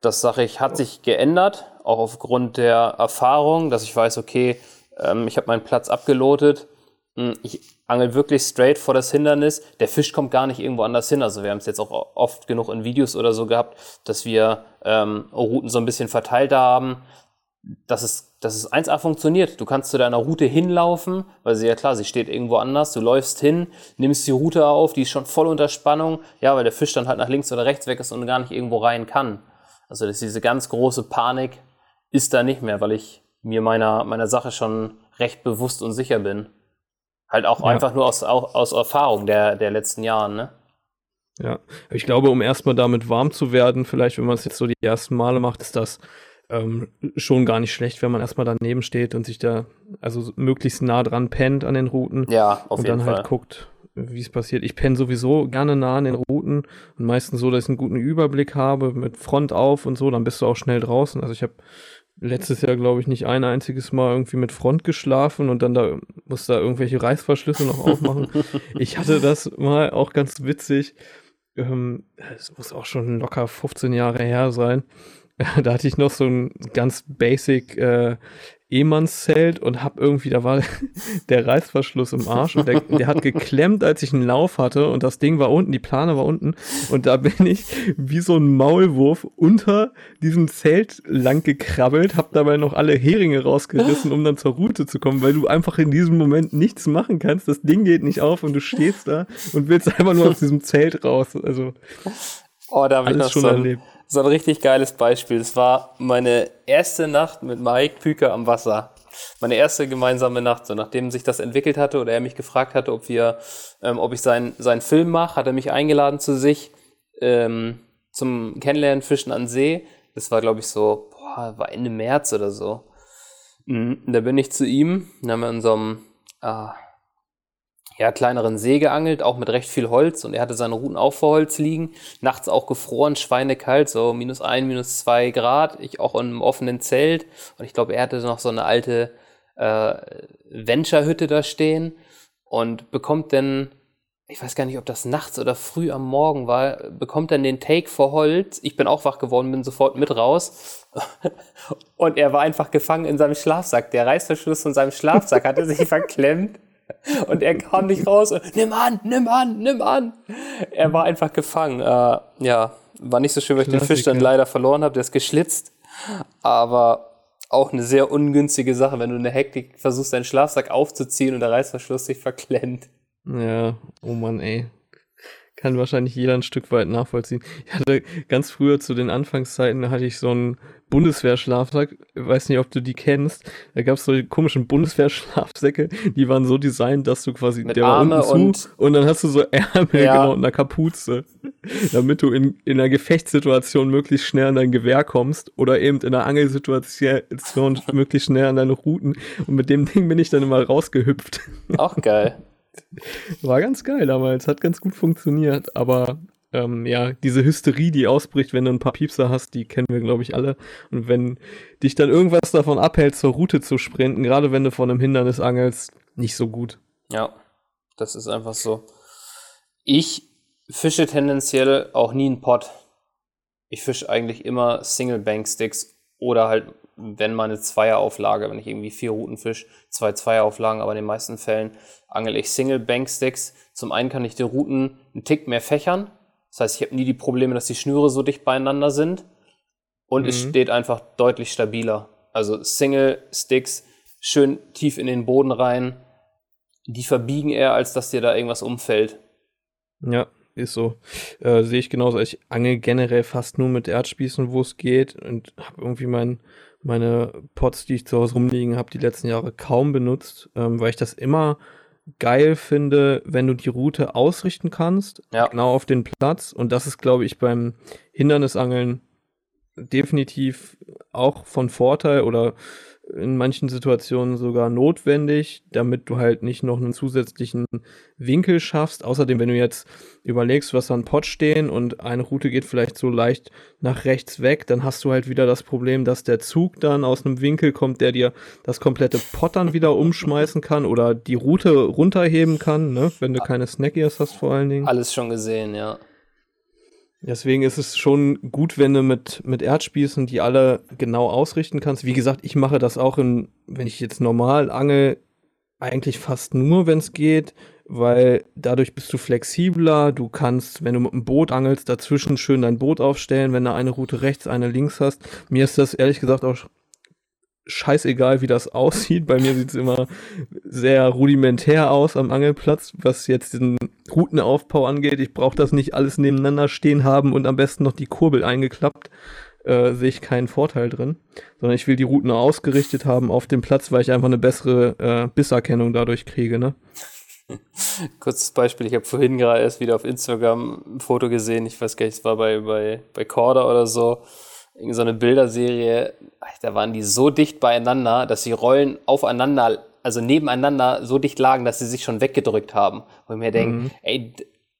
Das sage ich, hat sich geändert, auch aufgrund der Erfahrung, dass ich weiß, okay, ähm, ich habe meinen Platz abgelotet. Hm, ich angel wirklich straight vor das Hindernis. Der Fisch kommt gar nicht irgendwo anders hin. Also wir haben es jetzt auch oft genug in Videos oder so gehabt, dass wir ähm, Routen so ein bisschen verteilt haben. Dass es, dass es 1A funktioniert. Du kannst zu deiner Route hinlaufen, weil sie ja klar, sie steht irgendwo anders. Du läufst hin, nimmst die Route auf, die ist schon voll unter Spannung. Ja, weil der Fisch dann halt nach links oder rechts weg ist und gar nicht irgendwo rein kann. Also dass diese ganz große Panik ist da nicht mehr, weil ich mir meiner, meiner Sache schon recht bewusst und sicher bin. Halt auch ja. einfach nur aus, auch, aus Erfahrung der, der letzten Jahren, ne? Ja, ich glaube, um erstmal damit warm zu werden, vielleicht, wenn man es jetzt so die ersten Male macht, ist das ähm, schon gar nicht schlecht, wenn man erstmal daneben steht und sich da also möglichst nah dran pennt an den Routen. Ja, auf und jeden dann halt guckt, wie es passiert. Ich penne sowieso gerne nah an den Routen und meistens so, dass ich einen guten Überblick habe mit Front auf und so, dann bist du auch schnell draußen. Also ich habe letztes Jahr, glaube ich, nicht ein einziges Mal irgendwie mit Front geschlafen und dann da muss da irgendwelche Reißverschlüsse noch aufmachen. ich hatte das mal auch ganz witzig. Ähm, es muss auch schon locker 15 Jahre her sein. da hatte ich noch so ein ganz basic äh, Ehmannszelt und hab irgendwie, da war der Reißverschluss im Arsch und der, der hat geklemmt, als ich einen Lauf hatte und das Ding war unten, die Plane war unten und da bin ich wie so ein Maulwurf unter diesem Zelt lang gekrabbelt, hab dabei noch alle Heringe rausgerissen, um dann zur Route zu kommen, weil du einfach in diesem Moment nichts machen kannst. Das Ding geht nicht auf und du stehst da und willst einfach nur aus diesem Zelt raus. Also oh, da habe ich das schon so erlebt so ein richtig geiles Beispiel. Es war meine erste Nacht mit Mike Püker am Wasser. Meine erste gemeinsame Nacht. So, nachdem sich das entwickelt hatte oder er mich gefragt hatte, ob wir, ähm, ob ich seinen, seinen Film mache, hat er mich eingeladen zu sich ähm, zum Kennenlernen Fischen an See. Das war, glaube ich, so, boah, war Ende März oder so. Mhm. Da bin ich zu ihm, dann haben wir in so einem, ah, ja, kleineren See geangelt, auch mit recht viel Holz und er hatte seine Routen auch vor Holz liegen. Nachts auch gefroren, schweinekalt, so minus ein, minus zwei Grad. Ich auch in einem offenen Zelt und ich glaube, er hatte noch so eine alte äh, Venture-Hütte da stehen und bekommt dann, ich weiß gar nicht, ob das nachts oder früh am Morgen war, bekommt dann den Take vor Holz. Ich bin auch wach geworden, bin sofort mit raus und er war einfach gefangen in seinem Schlafsack. Der Reißverschluss von seinem Schlafsack hatte sich verklemmt und er kam nicht raus und nimm an, nimm an, nimm an. Er war einfach gefangen. Äh, ja, war nicht so schön, weil ich den Fisch dann leider verloren habe. Der ist geschlitzt. Aber auch eine sehr ungünstige Sache, wenn du in der Hektik versuchst, deinen Schlafsack aufzuziehen und der Reißverschluss sich verklemmt. Ja, oh Mann, ey kann wahrscheinlich jeder ein Stück weit nachvollziehen. Ich hatte ganz früher zu den Anfangszeiten, hatte ich so einen Bundeswehrschlafsack, ich weiß nicht, ob du die kennst. Da gab es so die komischen Bundeswehrschlafsäcke, die waren so designt, dass du quasi, Mit der Arme war unten zu und, und dann hast du so Ärmel ja. genau, und eine Kapuze, damit du in, in einer Gefechtssituation möglichst schnell an dein Gewehr kommst oder eben in einer Angelsituation möglichst schnell an deine Routen. Und mit dem Ding bin ich dann immer rausgehüpft. Auch geil. War ganz geil damals, hat ganz gut funktioniert, aber ähm, ja, diese Hysterie, die ausbricht, wenn du ein paar Piepser hast, die kennen wir, glaube ich, alle. Und wenn dich dann irgendwas davon abhält, zur Route zu sprinten, gerade wenn du von einem Hindernis angelst, nicht so gut. Ja, das ist einfach so. Ich fische tendenziell auch nie einen Pot. Ich fische eigentlich immer Single Bank Sticks oder halt wenn mal eine Zweierauflage, wenn ich irgendwie vier Routen fisch, zwei Zweierauflagen, aber in den meisten Fällen angel ich Single Bank Sticks. Zum einen kann ich die Routen einen Tick mehr fächern. Das heißt, ich habe nie die Probleme, dass die Schnüre so dicht beieinander sind. Und mhm. es steht einfach deutlich stabiler. Also Single Sticks schön tief in den Boden rein. Die verbiegen eher, als dass dir da irgendwas umfällt. Ja, ist so. Äh, Sehe ich genauso. Ich angel generell fast nur mit Erdspießen, wo es geht und habe irgendwie mein meine Pots, die ich zu Hause rumliegen habe, die letzten Jahre kaum benutzt, ähm, weil ich das immer geil finde, wenn du die Route ausrichten kannst, ja. genau auf den Platz. Und das ist, glaube ich, beim Hindernisangeln definitiv auch von Vorteil oder in manchen Situationen sogar notwendig, damit du halt nicht noch einen zusätzlichen Winkel schaffst. Außerdem, wenn du jetzt überlegst, du hast da einen Pot stehen und eine Route geht vielleicht so leicht nach rechts weg, dann hast du halt wieder das Problem, dass der Zug dann aus einem Winkel kommt, der dir das komplette Pot dann wieder umschmeißen kann oder die Route runterheben kann, ne? wenn du keine Snackiers hast vor allen Dingen. Alles schon gesehen, ja. Deswegen ist es schon gut, wenn du mit, mit Erdspießen die alle genau ausrichten kannst. Wie gesagt, ich mache das auch in, wenn ich jetzt normal angel, eigentlich fast nur, wenn es geht, weil dadurch bist du flexibler. Du kannst, wenn du mit dem Boot angelst, dazwischen schön dein Boot aufstellen, wenn du eine Route rechts, eine links hast. Mir ist das ehrlich gesagt auch scheißegal, wie das aussieht. Bei mir sieht es immer sehr rudimentär aus am Angelplatz, was jetzt den Routenaufbau angeht. Ich brauche das nicht alles nebeneinander stehen haben und am besten noch die Kurbel eingeklappt. Äh, sehe ich keinen Vorteil drin, sondern ich will die Routen ausgerichtet haben auf dem Platz, weil ich einfach eine bessere äh, Bisserkennung dadurch kriege. Ne? Kurzes Beispiel, ich habe vorhin gerade erst wieder auf Instagram ein Foto gesehen, ich weiß gar nicht, es war bei, bei, bei Corda oder so so eine Bilderserie, da waren die so dicht beieinander, dass die Rollen aufeinander, also nebeneinander so dicht lagen, dass sie sich schon weggedrückt haben. Wo ich mir denke, mhm. ey,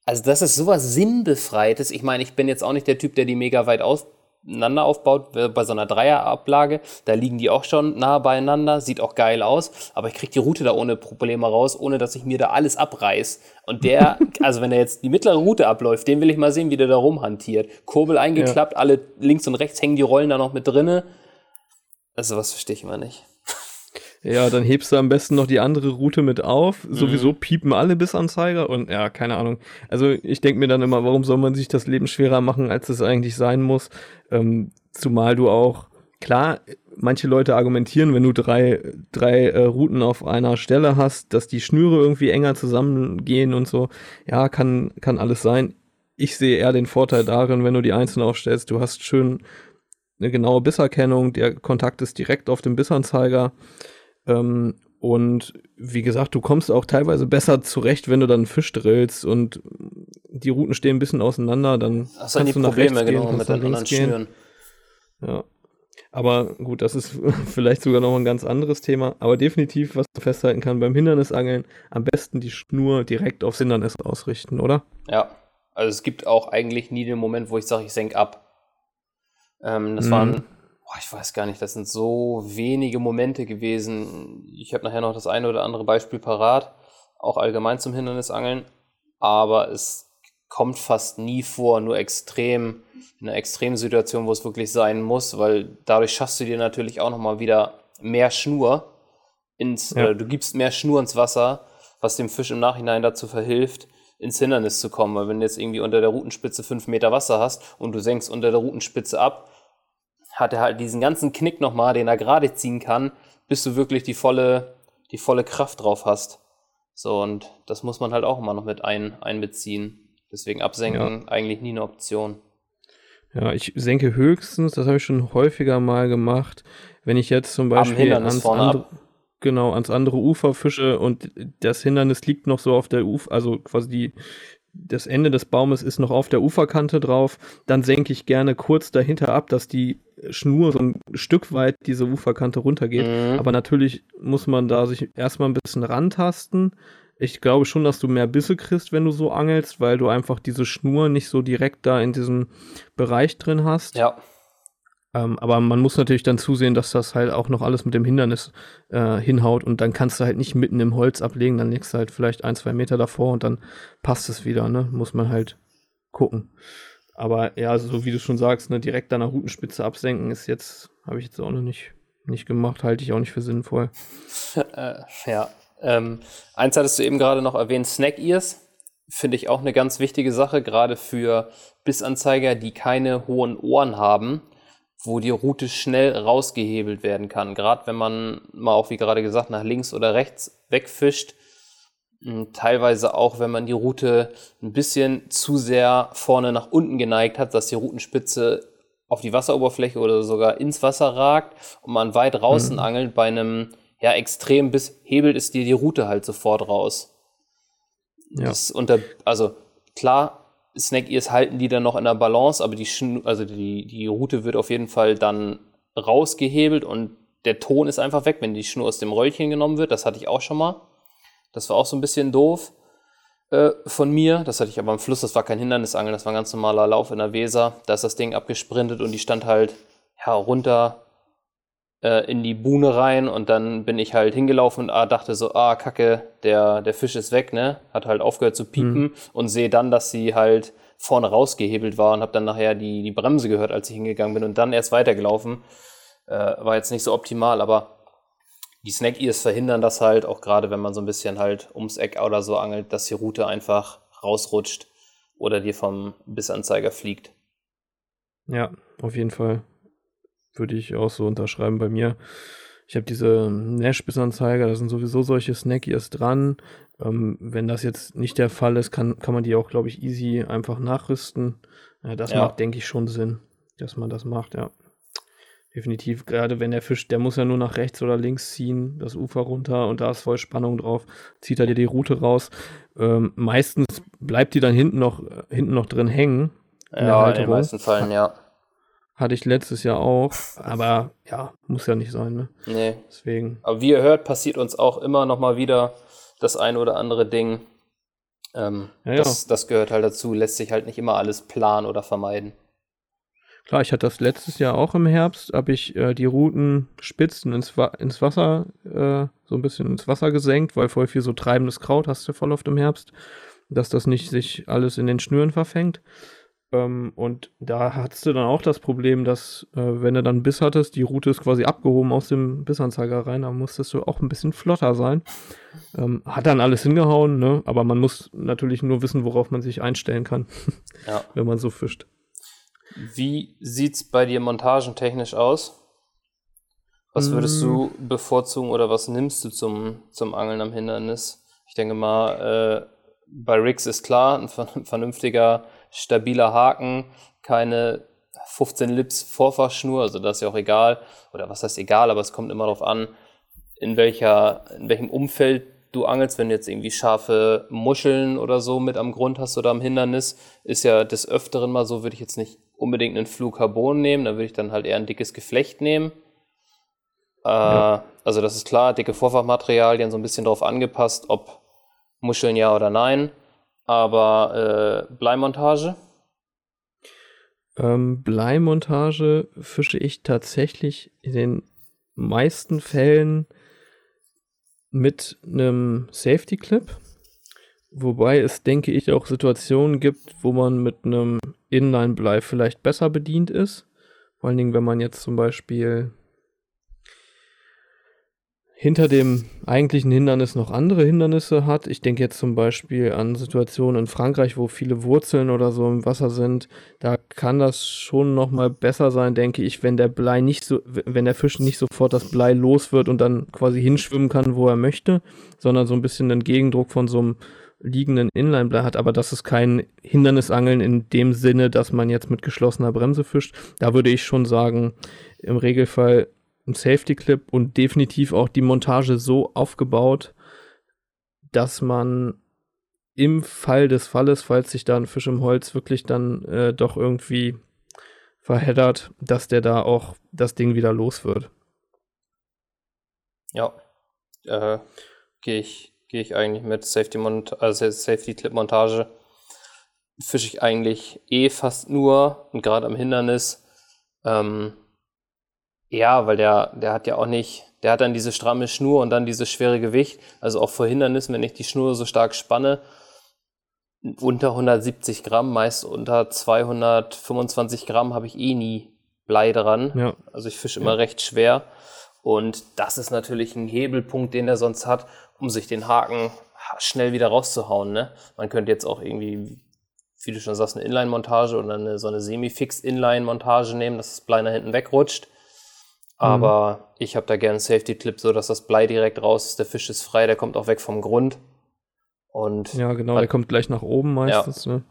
also das ist sowas Sinnbefreites. Ich meine, ich bin jetzt auch nicht der Typ, der die mega weit aus aufeinander aufbaut, bei so einer Dreierablage, da liegen die auch schon nah beieinander, sieht auch geil aus, aber ich krieg die Route da ohne Probleme raus, ohne dass ich mir da alles abreiß. Und der, also wenn er jetzt die mittlere Route abläuft, den will ich mal sehen, wie der da rumhantiert. Kurbel eingeklappt, ja. alle links und rechts hängen die Rollen da noch mit drinne. Also was verstehe ich immer nicht. Ja, dann hebst du am besten noch die andere Route mit auf. Mhm. Sowieso piepen alle Bissanzeiger und ja, keine Ahnung. Also ich denke mir dann immer, warum soll man sich das Leben schwerer machen, als es eigentlich sein muss? Ähm, zumal du auch, klar, manche Leute argumentieren, wenn du drei, drei äh, Routen auf einer Stelle hast, dass die Schnüre irgendwie enger zusammengehen und so. Ja, kann, kann alles sein. Ich sehe eher den Vorteil darin, wenn du die einzeln aufstellst, du hast schön eine genaue Bisserkennung, der Kontakt ist direkt auf dem Bissanzeiger. Ähm, und wie gesagt, du kommst auch teilweise besser zurecht, wenn du dann Fisch drillst und die Routen stehen ein bisschen auseinander, dann hast du die Probleme gehen, genau mit den anderen Schnüren. Ja. Aber gut, das ist vielleicht sogar noch ein ganz anderes Thema. Aber definitiv, was man festhalten kann beim Hindernisangeln, am besten die Schnur direkt aufs Hindernis ausrichten, oder? Ja. Also es gibt auch eigentlich nie den Moment, wo ich sage, ich senke ab. Ähm, das mhm. waren boah, ich weiß gar nicht, das sind so wenige Momente gewesen. Ich habe nachher noch das eine oder andere Beispiel parat, auch allgemein zum Hindernisangeln, aber es kommt fast nie vor, nur extrem, in einer extremen Situation, wo es wirklich sein muss, weil dadurch schaffst du dir natürlich auch nochmal wieder mehr Schnur ins, ja. oder du gibst mehr Schnur ins Wasser, was dem Fisch im Nachhinein dazu verhilft, ins Hindernis zu kommen. Weil wenn du jetzt irgendwie unter der Routenspitze fünf Meter Wasser hast und du senkst unter der Routenspitze ab, hat er halt diesen ganzen Knick nochmal, den er gerade ziehen kann, bis du wirklich die volle, die volle Kraft drauf hast. So, und das muss man halt auch immer noch mit ein, einbeziehen. Deswegen absenken ja. eigentlich nie eine Option. Ja, ich senke höchstens, das habe ich schon häufiger mal gemacht, wenn ich jetzt zum Beispiel ans andere, genau, ans andere Ufer fische und das Hindernis liegt noch so auf der Ufer, also quasi die, das Ende des Baumes ist noch auf der Uferkante drauf, dann senke ich gerne kurz dahinter ab, dass die Schnur so ein Stück weit diese Uferkante runtergeht. Mhm. Aber natürlich muss man da sich erstmal ein bisschen rantasten. Ich glaube schon, dass du mehr Bisse kriegst, wenn du so angelst, weil du einfach diese Schnur nicht so direkt da in diesem Bereich drin hast. Ja. Ähm, aber man muss natürlich dann zusehen, dass das halt auch noch alles mit dem Hindernis äh, hinhaut und dann kannst du halt nicht mitten im Holz ablegen, dann legst du halt vielleicht ein, zwei Meter davor und dann passt es wieder, ne? Muss man halt gucken. Aber ja, so wie du schon sagst, ne, direkt an der Routenspitze absenken ist jetzt, habe ich jetzt auch noch nicht, nicht gemacht, halte ich auch nicht für sinnvoll. äh, ja. Ähm, eins hattest du eben gerade noch erwähnt, Snack Ears. Finde ich auch eine ganz wichtige Sache, gerade für Bissanzeiger, die keine hohen Ohren haben wo die Route schnell rausgehebelt werden kann. Gerade wenn man mal auch, wie gerade gesagt, nach links oder rechts wegfischt. Hm, teilweise auch, wenn man die Route ein bisschen zu sehr vorne nach unten geneigt hat, dass die Routenspitze auf die Wasseroberfläche oder sogar ins Wasser ragt und man weit draußen mhm. angelt bei einem ja extrem bis hebelt es dir die Route halt sofort raus. Ja. Das unter, also klar, Snack Ears halten die dann noch in der Balance, aber die, Schn also die, die Route wird auf jeden Fall dann rausgehebelt und der Ton ist einfach weg, wenn die Schnur aus dem Röllchen genommen wird. Das hatte ich auch schon mal. Das war auch so ein bisschen doof äh, von mir. Das hatte ich aber am Fluss, das war kein Hindernisangeln, das war ein ganz normaler Lauf in der Weser. Da ist das Ding abgesprintet und die stand halt ja, runter äh, in die Buhne rein und dann bin ich halt hingelaufen und ah, dachte so, ah, kacke, der, der Fisch ist weg, ne? Hat halt aufgehört zu piepen mhm. und sehe dann, dass sie halt vorne rausgehebelt war und habe dann nachher die, die Bremse gehört, als ich hingegangen bin und dann erst weitergelaufen. Äh, war jetzt nicht so optimal, aber die Snack Ears verhindern das halt, auch gerade wenn man so ein bisschen halt ums Eck oder so angelt, dass die Route einfach rausrutscht oder dir vom Bissanzeiger fliegt. Ja, auf jeden Fall. Würde ich auch so unterschreiben bei mir. Ich habe diese Nash-Bissanzeiger, da sind sowieso solche Snackies dran. Ähm, wenn das jetzt nicht der Fall ist, kann, kann man die auch, glaube ich, easy einfach nachrüsten. Ja, das ja. macht, denke ich, schon Sinn, dass man das macht, ja. Definitiv, gerade wenn der Fisch, der muss ja nur nach rechts oder links ziehen, das Ufer runter und da ist voll Spannung drauf, zieht er dir die Route raus. Ähm, meistens bleibt die dann hinten noch, hinten noch drin hängen. In ja, in den meisten Fällen, ja. Hatte ich letztes Jahr auch, aber ja, muss ja nicht sein, ne? Nee. Deswegen. Aber wie ihr hört, passiert uns auch immer noch mal wieder das ein oder andere Ding. Ähm, ja, das, ja. das gehört halt dazu, lässt sich halt nicht immer alles planen oder vermeiden. Klar, ich hatte das letztes Jahr auch im Herbst, habe ich äh, die Routenspitzen ins, Wa ins Wasser, äh, so ein bisschen ins Wasser gesenkt, weil voll viel so treibendes Kraut hast du voll oft im Herbst, dass das nicht sich alles in den Schnüren verfängt. Ähm, und da hattest du dann auch das Problem, dass, äh, wenn du dann Biss hattest, die Route ist quasi abgehoben aus dem Bissanzeiger rein, da musstest du auch ein bisschen flotter sein. Ähm, hat dann alles hingehauen, ne? aber man muss natürlich nur wissen, worauf man sich einstellen kann, ja. wenn man so fischt. Wie sieht's bei dir montagentechnisch aus? Was würdest mm. du bevorzugen oder was nimmst du zum, zum Angeln am Hindernis? Ich denke mal, äh, bei Rigs ist klar, ein vernünftiger, stabiler Haken, keine 15 Lips Vorfachschnur, also das ist ja auch egal, oder was heißt egal, aber es kommt immer darauf an, in welcher, in welchem Umfeld du angelst, wenn du jetzt irgendwie scharfe Muscheln oder so mit am Grund hast oder am Hindernis, ist ja des Öfteren mal so, würde ich jetzt nicht unbedingt einen Flugharbon nehmen, da würde ich dann halt eher ein dickes Geflecht nehmen. Äh, ja. Also das ist klar, dicke Vorfachmaterialien so ein bisschen darauf angepasst, ob Muscheln ja oder nein. Aber äh, Bleimontage? Ähm, Bleimontage fische ich tatsächlich in den meisten Fällen mit einem Safety Clip. Wobei es, denke ich, auch Situationen gibt, wo man mit einem Inline-Blei vielleicht besser bedient ist. Vor allen Dingen, wenn man jetzt zum Beispiel hinter dem eigentlichen Hindernis noch andere Hindernisse hat. Ich denke jetzt zum Beispiel an Situationen in Frankreich, wo viele Wurzeln oder so im Wasser sind. Da kann das schon noch mal besser sein, denke ich, wenn der Blei nicht so, wenn der Fisch nicht sofort das Blei los wird und dann quasi hinschwimmen kann, wo er möchte, sondern so ein bisschen den Gegendruck von so einem liegenden Inline-Blei hat. Aber das ist kein Hindernisangeln in dem Sinne, dass man jetzt mit geschlossener Bremse fischt. Da würde ich schon sagen, im Regelfall ein Safety Clip und definitiv auch die Montage so aufgebaut, dass man im Fall des Falles, falls sich da ein Fisch im Holz wirklich dann äh, doch irgendwie verheddert, dass der da auch das Ding wieder los wird. Ja, äh, gehe ich, geh ich eigentlich mit Safety, -Mont also Safety Clip Montage. Fische ich eigentlich eh fast nur und gerade am Hindernis. Ähm, ja, weil der, der hat ja auch nicht, der hat dann diese stramme Schnur und dann dieses schwere Gewicht. Also auch vor Hindernissen, wenn ich die Schnur so stark spanne, unter 170 Gramm, meist unter 225 Gramm habe ich eh nie Blei dran. Ja. Also ich fische immer ja. recht schwer. Und das ist natürlich ein Hebelpunkt, den er sonst hat, um sich den Haken schnell wieder rauszuhauen. Ne? Man könnte jetzt auch irgendwie, wie du schon sagst, eine Inline-Montage oder eine, so eine Semi-Fixed-Inline-Montage nehmen, dass das Blei nach hinten wegrutscht. Aber mhm. ich habe da gerne einen Safety-Clip, so dass das Blei direkt raus ist. Der Fisch ist frei, der kommt auch weg vom Grund. Und ja, genau, der kommt gleich nach oben meistens. Ja. Ne?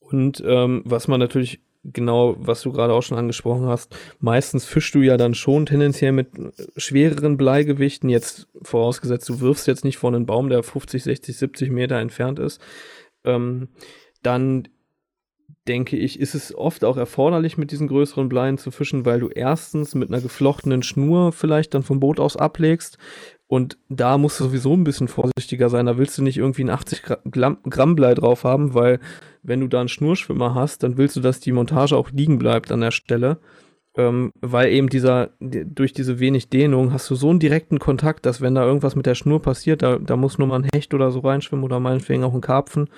Und ähm, was man natürlich genau, was du gerade auch schon angesprochen hast, meistens fischst du ja dann schon tendenziell mit schwereren Bleigewichten, jetzt vorausgesetzt, du wirfst jetzt nicht vor einen Baum, der 50, 60, 70 Meter entfernt ist, ähm, dann denke ich, ist es oft auch erforderlich, mit diesen größeren Bleien zu fischen, weil du erstens mit einer geflochtenen Schnur vielleicht dann vom Boot aus ablegst. Und da musst du sowieso ein bisschen vorsichtiger sein. Da willst du nicht irgendwie ein 80 Gramm Blei drauf haben, weil wenn du da einen Schnurschwimmer hast, dann willst du, dass die Montage auch liegen bleibt an der Stelle ähm, weil eben dieser, durch diese wenig Dehnung hast du so einen direkten Kontakt, dass wenn da irgendwas mit der Schnur passiert, da, da muss nur mal ein Hecht oder so reinschwimmen oder meinetwegen auch ein Karpfen,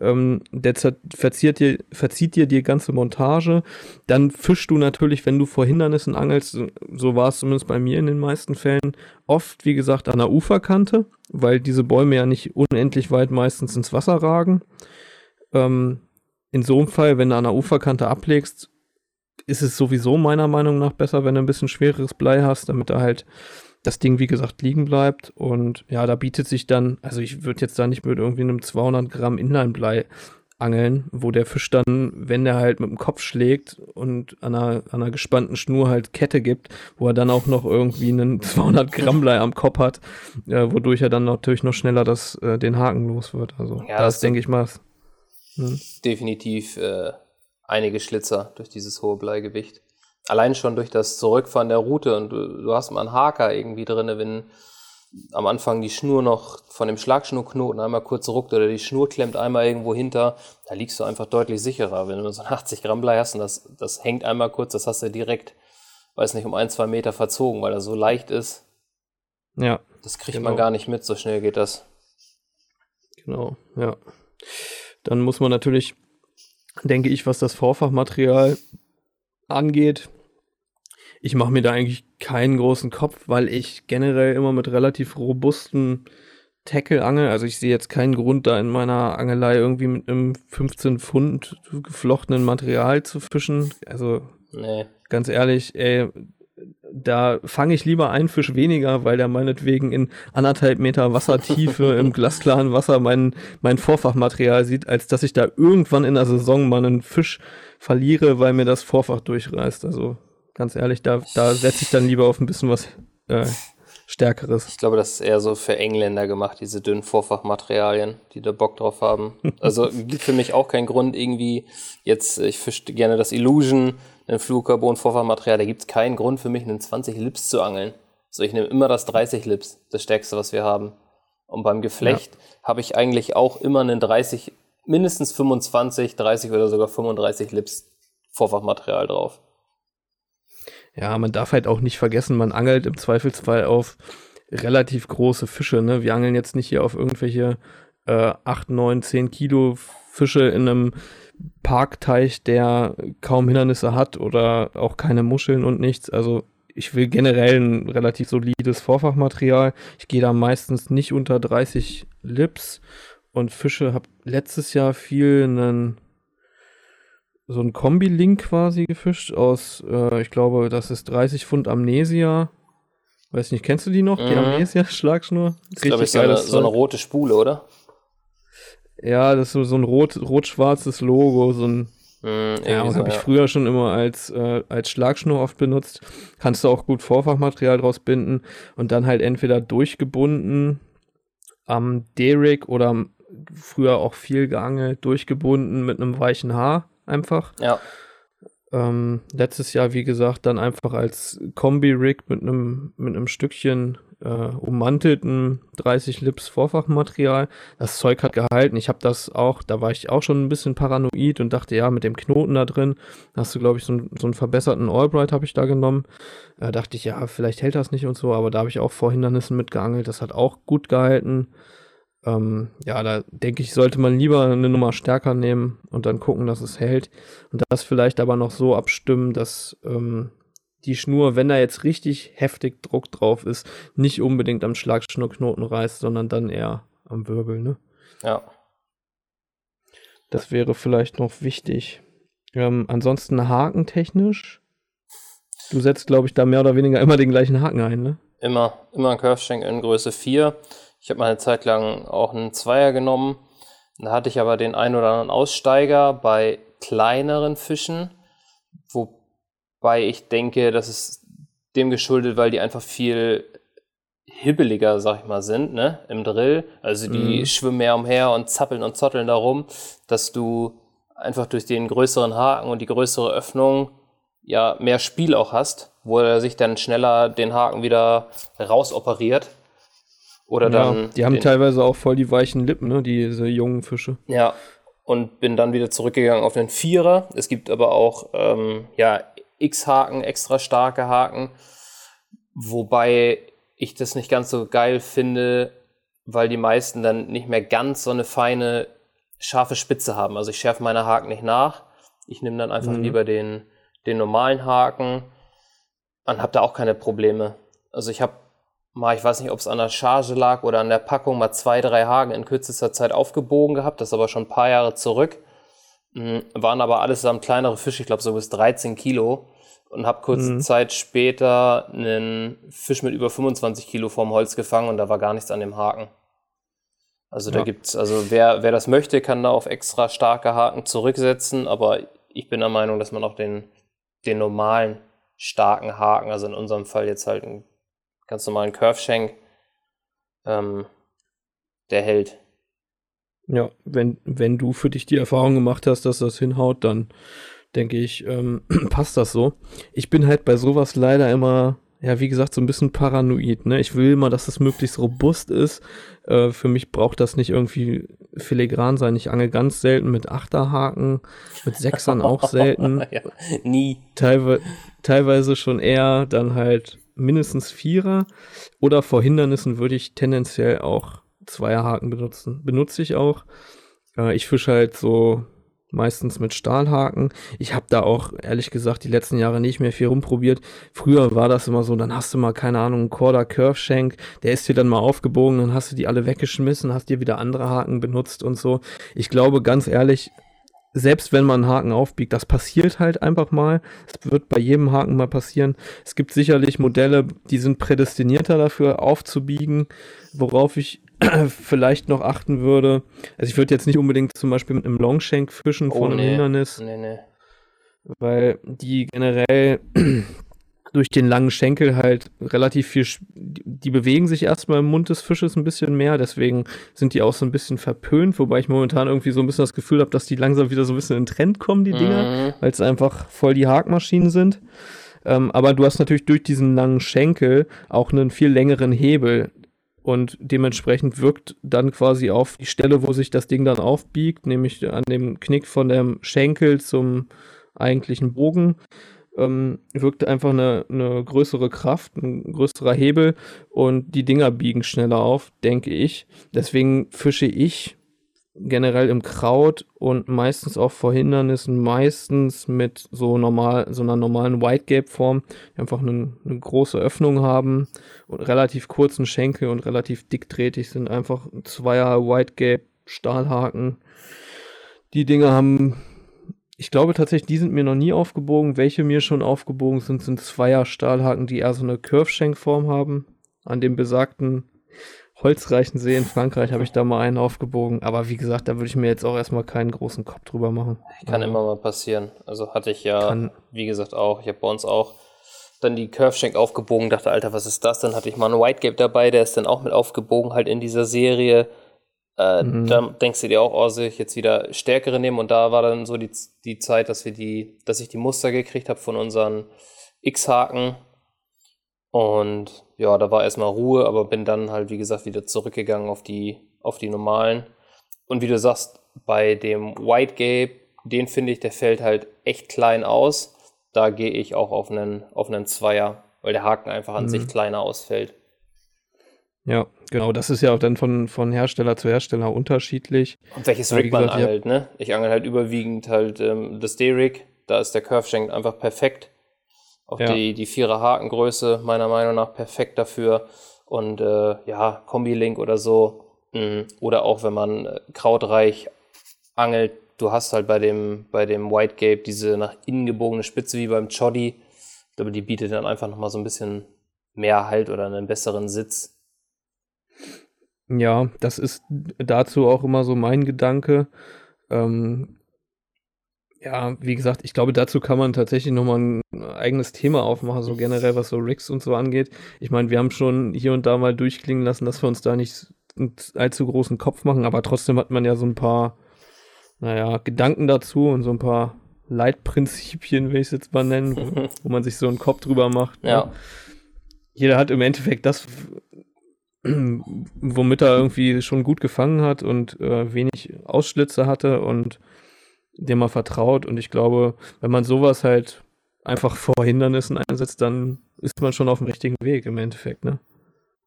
ähm, der verzieht dir, verzieht dir die ganze Montage. Dann fischst du natürlich, wenn du vor Hindernissen angelst, so war es zumindest bei mir in den meisten Fällen, oft, wie gesagt, an der Uferkante, weil diese Bäume ja nicht unendlich weit meistens ins Wasser ragen. Ähm, in so einem Fall, wenn du an der Uferkante ablegst, ist es sowieso meiner Meinung nach besser, wenn du ein bisschen schwereres Blei hast, damit da halt das Ding, wie gesagt, liegen bleibt. Und ja, da bietet sich dann, also ich würde jetzt da nicht mit irgendwie einem 200 Gramm Inline-Blei angeln, wo der Fisch dann, wenn der halt mit dem Kopf schlägt und an einer, an einer gespannten Schnur halt Kette gibt, wo er dann auch noch irgendwie einen 200 Gramm Blei am Kopf hat, äh, wodurch er dann natürlich noch schneller das, äh, den Haken los wird. Also ja, das denke ich mal. Hm. Definitiv äh, einige Schlitzer durch dieses hohe Bleigewicht. Allein schon durch das Zurückfahren der Route und du, du hast mal einen Haker irgendwie drin, wenn am Anfang die Schnur noch von dem Schlagschnurknoten einmal kurz ruckt oder die Schnur klemmt einmal irgendwo hinter, da liegst du einfach deutlich sicherer. Wenn du so ein 80 Gramm Blei hast und das, das hängt einmal kurz, das hast du direkt, weiß nicht, um ein, zwei Meter verzogen, weil er so leicht ist. Ja. Das kriegt genau. man gar nicht mit, so schnell geht das. Genau, ja. Dann muss man natürlich denke ich, was das Vorfachmaterial angeht. Ich mache mir da eigentlich keinen großen Kopf, weil ich generell immer mit relativ robusten Tackle angel. Also ich sehe jetzt keinen Grund, da in meiner Angelei irgendwie mit einem 15 Pfund geflochtenen Material zu fischen. Also nee. ganz ehrlich, ey, da fange ich lieber einen Fisch weniger, weil der meinetwegen in anderthalb Meter Wassertiefe im glasklaren Wasser mein, mein Vorfachmaterial sieht, als dass ich da irgendwann in der Saison mal einen Fisch verliere, weil mir das Vorfach durchreißt. Also ganz ehrlich, da, da setze ich dann lieber auf ein bisschen was äh, Stärkeres. Ich glaube, das ist eher so für Engländer gemacht, diese dünnen Vorfachmaterialien, die da Bock drauf haben. Also gibt für mich auch keinen Grund, irgendwie jetzt, ich fische gerne das Illusion, ein Fluorocarbon-Vorfachmaterial, da gibt es keinen Grund für mich, einen 20 Lips zu angeln. So, ich nehme immer das 30 Lips, das stärkste, was wir haben. Und beim Geflecht ja. habe ich eigentlich auch immer einen 30, mindestens 25, 30 oder sogar 35 Lips Vorfachmaterial drauf. Ja, man darf halt auch nicht vergessen, man angelt im Zweifelsfall auf relativ große Fische. Ne? Wir angeln jetzt nicht hier auf irgendwelche äh, 8, 9, 10 Kilo Fische in einem Parkteich, der kaum Hindernisse hat oder auch keine Muscheln und nichts. Also ich will generell ein relativ solides Vorfachmaterial. Ich gehe da meistens nicht unter 30 Lips und Fische. Habe letztes Jahr viel einen so ein Kombi-Link quasi gefischt aus, äh, ich glaube, das ist 30 Pfund Amnesia. Weiß nicht, kennst du die noch? Mhm. Die Amnesia-Schlagschnur? Das ist, glaube ich, so eine, so eine rote Spule, oder? Ja, das ist so, so ein rot, rot-schwarzes Logo, so ein Mm, ja, so, habe ich früher schon immer als, äh, als Schlagschnur oft benutzt. Kannst du auch gut Vorfachmaterial draus binden und dann halt entweder durchgebunden am Derrick oder früher auch viel geangelt, durchgebunden mit einem weichen Haar einfach. Ja. Ähm, letztes Jahr, wie gesagt, dann einfach als Kombi-Rig mit einem mit Stückchen äh, ummantelten 30 Lips Vorfachmaterial. Das Zeug hat gehalten. Ich habe das auch, da war ich auch schon ein bisschen paranoid und dachte, ja, mit dem Knoten da drin, hast du, glaube ich, so, so, einen verbesserten Albright habe ich da genommen. Äh, dachte ich, ja, vielleicht hält das nicht und so, aber da habe ich auch vor Hindernissen mitgeangelt. Das hat auch gut gehalten. Ähm, ja, da denke ich, sollte man lieber eine Nummer stärker nehmen und dann gucken, dass es hält. Und das vielleicht aber noch so abstimmen, dass ähm, die Schnur, wenn da jetzt richtig heftig Druck drauf ist, nicht unbedingt am Schlagschnurknoten reißt, sondern dann eher am Wirbel, ne? Ja. Das wäre vielleicht noch wichtig. Ähm, ansonsten hakentechnisch. Du setzt, glaube ich, da mehr oder weniger immer den gleichen Haken ein, ne? Immer, immer ein Curveschenk in Größe 4. Ich habe mal eine Zeit lang auch einen Zweier genommen. Da hatte ich aber den einen oder anderen Aussteiger bei kleineren Fischen, wobei ich denke, das ist dem geschuldet, weil die einfach viel hibbeliger, sag ich mal, sind, ne, im Drill. Also die mhm. schwimmen mehr umher und zappeln und zotteln darum, dass du einfach durch den größeren Haken und die größere Öffnung ja mehr Spiel auch hast, wo er sich dann schneller den Haken wieder rausoperiert. Oder ja, dann. Die haben teilweise auch voll die weichen Lippen, ne? Diese jungen Fische. Ja. Und bin dann wieder zurückgegangen auf den Vierer. Es gibt aber auch ähm, ja, X-Haken, extra starke Haken. Wobei ich das nicht ganz so geil finde, weil die meisten dann nicht mehr ganz so eine feine, scharfe Spitze haben. Also ich schärfe meine Haken nicht nach. Ich nehme dann einfach mhm. lieber den, den normalen Haken und habe da auch keine Probleme. Also ich habe mal, ich weiß nicht, ob es an der Charge lag oder an der Packung, mal zwei, drei Haken in kürzester Zeit aufgebogen gehabt. Das ist aber schon ein paar Jahre zurück. Mhm, waren aber allesamt kleinere Fische, ich glaube so bis 13 Kilo. Und habe kurze mhm. Zeit später einen Fisch mit über 25 Kilo vorm Holz gefangen und da war gar nichts an dem Haken. Also ja. da gibt's, also wer, wer das möchte, kann da auf extra starke Haken zurücksetzen, aber ich bin der Meinung, dass man auch den, den normalen starken Haken, also in unserem Fall jetzt halt einen ganz normalen Curve-Shank, ähm, der hält. Ja, wenn, wenn du für dich die Erfahrung gemacht hast, dass das hinhaut, dann denke ich, ähm, passt das so. Ich bin halt bei sowas leider immer, ja, wie gesagt, so ein bisschen paranoid. Ne? Ich will immer, dass es möglichst robust ist. Äh, für mich braucht das nicht irgendwie filigran sein. Ich angel ganz selten mit Achterhaken, mit Sechsern auch selten. ja, nie. Teilwe teilweise schon eher dann halt mindestens Vierer. Oder vor Hindernissen würde ich tendenziell auch Zweierhaken benutzen. Benutze ich auch. Äh, ich fische halt so meistens mit Stahlhaken. Ich habe da auch ehrlich gesagt die letzten Jahre nicht mehr viel rumprobiert. Früher war das immer so, dann hast du mal keine Ahnung einen Corda Curve Shank, der ist dir dann mal aufgebogen, dann hast du die alle weggeschmissen, hast dir wieder andere Haken benutzt und so. Ich glaube ganz ehrlich, selbst wenn man einen Haken aufbiegt, das passiert halt einfach mal. Es wird bei jedem Haken mal passieren. Es gibt sicherlich Modelle, die sind prädestinierter dafür aufzubiegen, worauf ich vielleicht noch achten würde, also ich würde jetzt nicht unbedingt zum Beispiel mit einem Longshank fischen oh, von einem nee. Hindernis, nee, nee. weil die generell durch den langen Schenkel halt relativ viel, die bewegen sich erstmal im Mund des Fisches ein bisschen mehr, deswegen sind die auch so ein bisschen verpönt, wobei ich momentan irgendwie so ein bisschen das Gefühl habe, dass die langsam wieder so ein bisschen in Trend kommen, die Dinger, mhm. weil es einfach voll die Hakmaschinen sind. Ähm, aber du hast natürlich durch diesen langen Schenkel auch einen viel längeren Hebel, und dementsprechend wirkt dann quasi auf die Stelle, wo sich das Ding dann aufbiegt, nämlich an dem Knick von dem Schenkel zum eigentlichen Bogen, ähm, wirkt einfach eine, eine größere Kraft, ein größerer Hebel und die Dinger biegen schneller auf, denke ich. Deswegen fische ich generell im Kraut und meistens auch vor Hindernissen, meistens mit so normal, so einer normalen White Gape Form, die einfach eine, eine, große Öffnung haben und relativ kurzen Schenkel und relativ dickdrehtig sind, einfach zweier White Gape Stahlhaken. Die Dinge haben, ich glaube tatsächlich, die sind mir noch nie aufgebogen. Welche mir schon aufgebogen sind, sind zweier Stahlhaken, die eher so eine Curve Shank Form haben. An dem besagten holzreichen See in Frankreich habe ich da mal einen aufgebogen. Aber wie gesagt, da würde ich mir jetzt auch erstmal keinen großen Kopf drüber machen. Kann immer mal passieren. Also hatte ich ja, Kann. wie gesagt, auch. Ich habe bei uns auch dann die Curve Shank aufgebogen, dachte, Alter, was ist das? Dann hatte ich mal einen White Gape dabei, der ist dann auch mit aufgebogen, halt in dieser Serie. Äh, mhm. Dann denkst du dir auch, oh, soll ich jetzt wieder stärkere nehmen? Und da war dann so die, die Zeit, dass wir die, dass ich die Muster gekriegt habe von unseren X-Haken und ja, da war erstmal Ruhe, aber bin dann halt, wie gesagt, wieder zurückgegangen auf die, auf die normalen. Und wie du sagst, bei dem White Gape, den finde ich, der fällt halt echt klein aus. Da gehe ich auch auf einen, auf einen Zweier, weil der Haken einfach an mhm. sich kleiner ausfällt. Ja, genau, das ist ja auch dann von, von Hersteller zu Hersteller unterschiedlich. Und welches Rig man angelt, ne? Ich angel halt überwiegend halt ähm, das D-Rig, da ist der Curve Shank einfach perfekt. Auch ja. die, die Vierer Hakengröße meiner Meinung nach perfekt dafür. Und äh, ja, Kombi-Link oder so. Mh, mm, oder auch wenn man äh, krautreich angelt, du hast halt bei dem, bei dem White Gape diese nach innen gebogene Spitze wie beim Choddy. Glaube, die bietet dann einfach nochmal so ein bisschen mehr Halt oder einen besseren Sitz. Ja, das ist dazu auch immer so mein Gedanke. Ähm, ja, wie gesagt, ich glaube, dazu kann man tatsächlich nochmal ein eigenes Thema aufmachen, so generell, was so Rigs und so angeht. Ich meine, wir haben schon hier und da mal durchklingen lassen, dass wir uns da nicht einen allzu großen Kopf machen, aber trotzdem hat man ja so ein paar naja, Gedanken dazu und so ein paar Leitprinzipien, will ich es jetzt mal nennen, wo, wo, man sich so einen Kopf drüber macht. Ne? Ja. Ne? Jeder hat im Endeffekt das, womit er irgendwie schon gut gefangen hat und äh, wenig Ausschlitze hatte und dem er vertraut. Und ich glaube, wenn man sowas halt einfach vor Hindernissen einsetzt, dann ist man schon auf dem richtigen Weg im Endeffekt, ne?